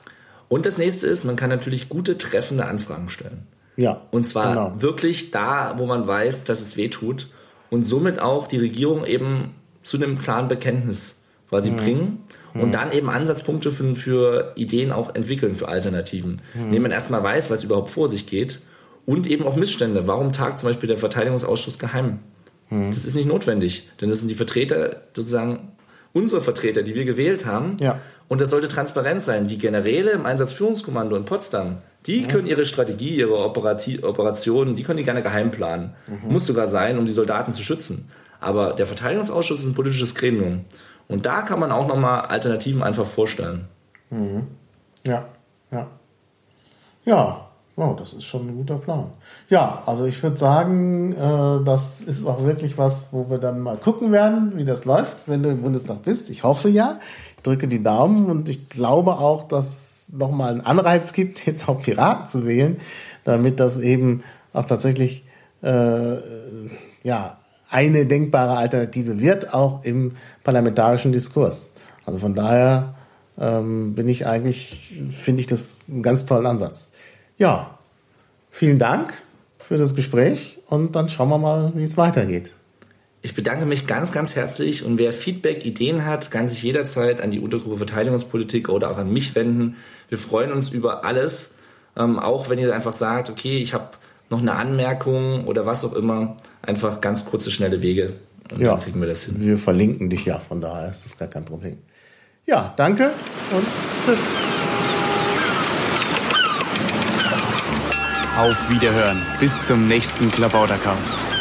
Und das nächste ist, man kann natürlich gute, treffende Anfragen stellen. Ja. Und zwar genau. wirklich da, wo man weiß, dass es weh tut. Und somit auch die Regierung eben zu einem klaren Bekenntnis quasi mhm. bringen und mhm. dann eben Ansatzpunkte für, für, Ideen auch entwickeln, für Alternativen. Mhm. Indem man erstmal weiß, was überhaupt vor sich geht und eben auch Missstände. Warum tagt zum Beispiel der Verteidigungsausschuss geheim? Mhm. Das ist nicht notwendig, denn das sind die Vertreter, sozusagen unsere Vertreter, die wir gewählt haben. Ja. Und das sollte transparent sein. Die Generäle im Einsatzführungskommando in Potsdam, die können ihre Strategie, ihre Operati Operationen, die können die gerne geheim planen. Mhm. Muss sogar sein, um die Soldaten zu schützen. Aber der Verteidigungsausschuss ist ein politisches Gremium. Und da kann man auch nochmal Alternativen einfach vorstellen. Mhm. Ja, ja. Ja, wow, das ist schon ein guter Plan. Ja, also ich würde sagen, äh, das ist auch wirklich was, wo wir dann mal gucken werden, wie das läuft, wenn du im Bundestag bist. Ich hoffe ja. Ich drücke die Daumen und ich glaube auch, dass nochmal einen Anreiz gibt, jetzt auch Piraten zu wählen, damit das eben auch tatsächlich äh, ja, eine denkbare Alternative wird, auch im parlamentarischen Diskurs. Also von daher ähm, bin ich eigentlich, finde ich das einen ganz tollen Ansatz. Ja, vielen Dank für das Gespräch und dann schauen wir mal, wie es weitergeht. Ich bedanke mich ganz, ganz herzlich und wer Feedback, Ideen hat, kann sich jederzeit an die Untergruppe Verteidigungspolitik oder auch an mich wenden. Wir freuen uns über alles, ähm, auch wenn ihr einfach sagt, okay, ich habe noch eine Anmerkung oder was auch immer, einfach ganz kurze, schnelle Wege und ja, dann kriegen wir das hin. Wir verlinken dich ja, von daher ist das gar kein Problem. Ja, danke und tschüss. Auf Wiederhören. Bis zum nächsten Klabautercast.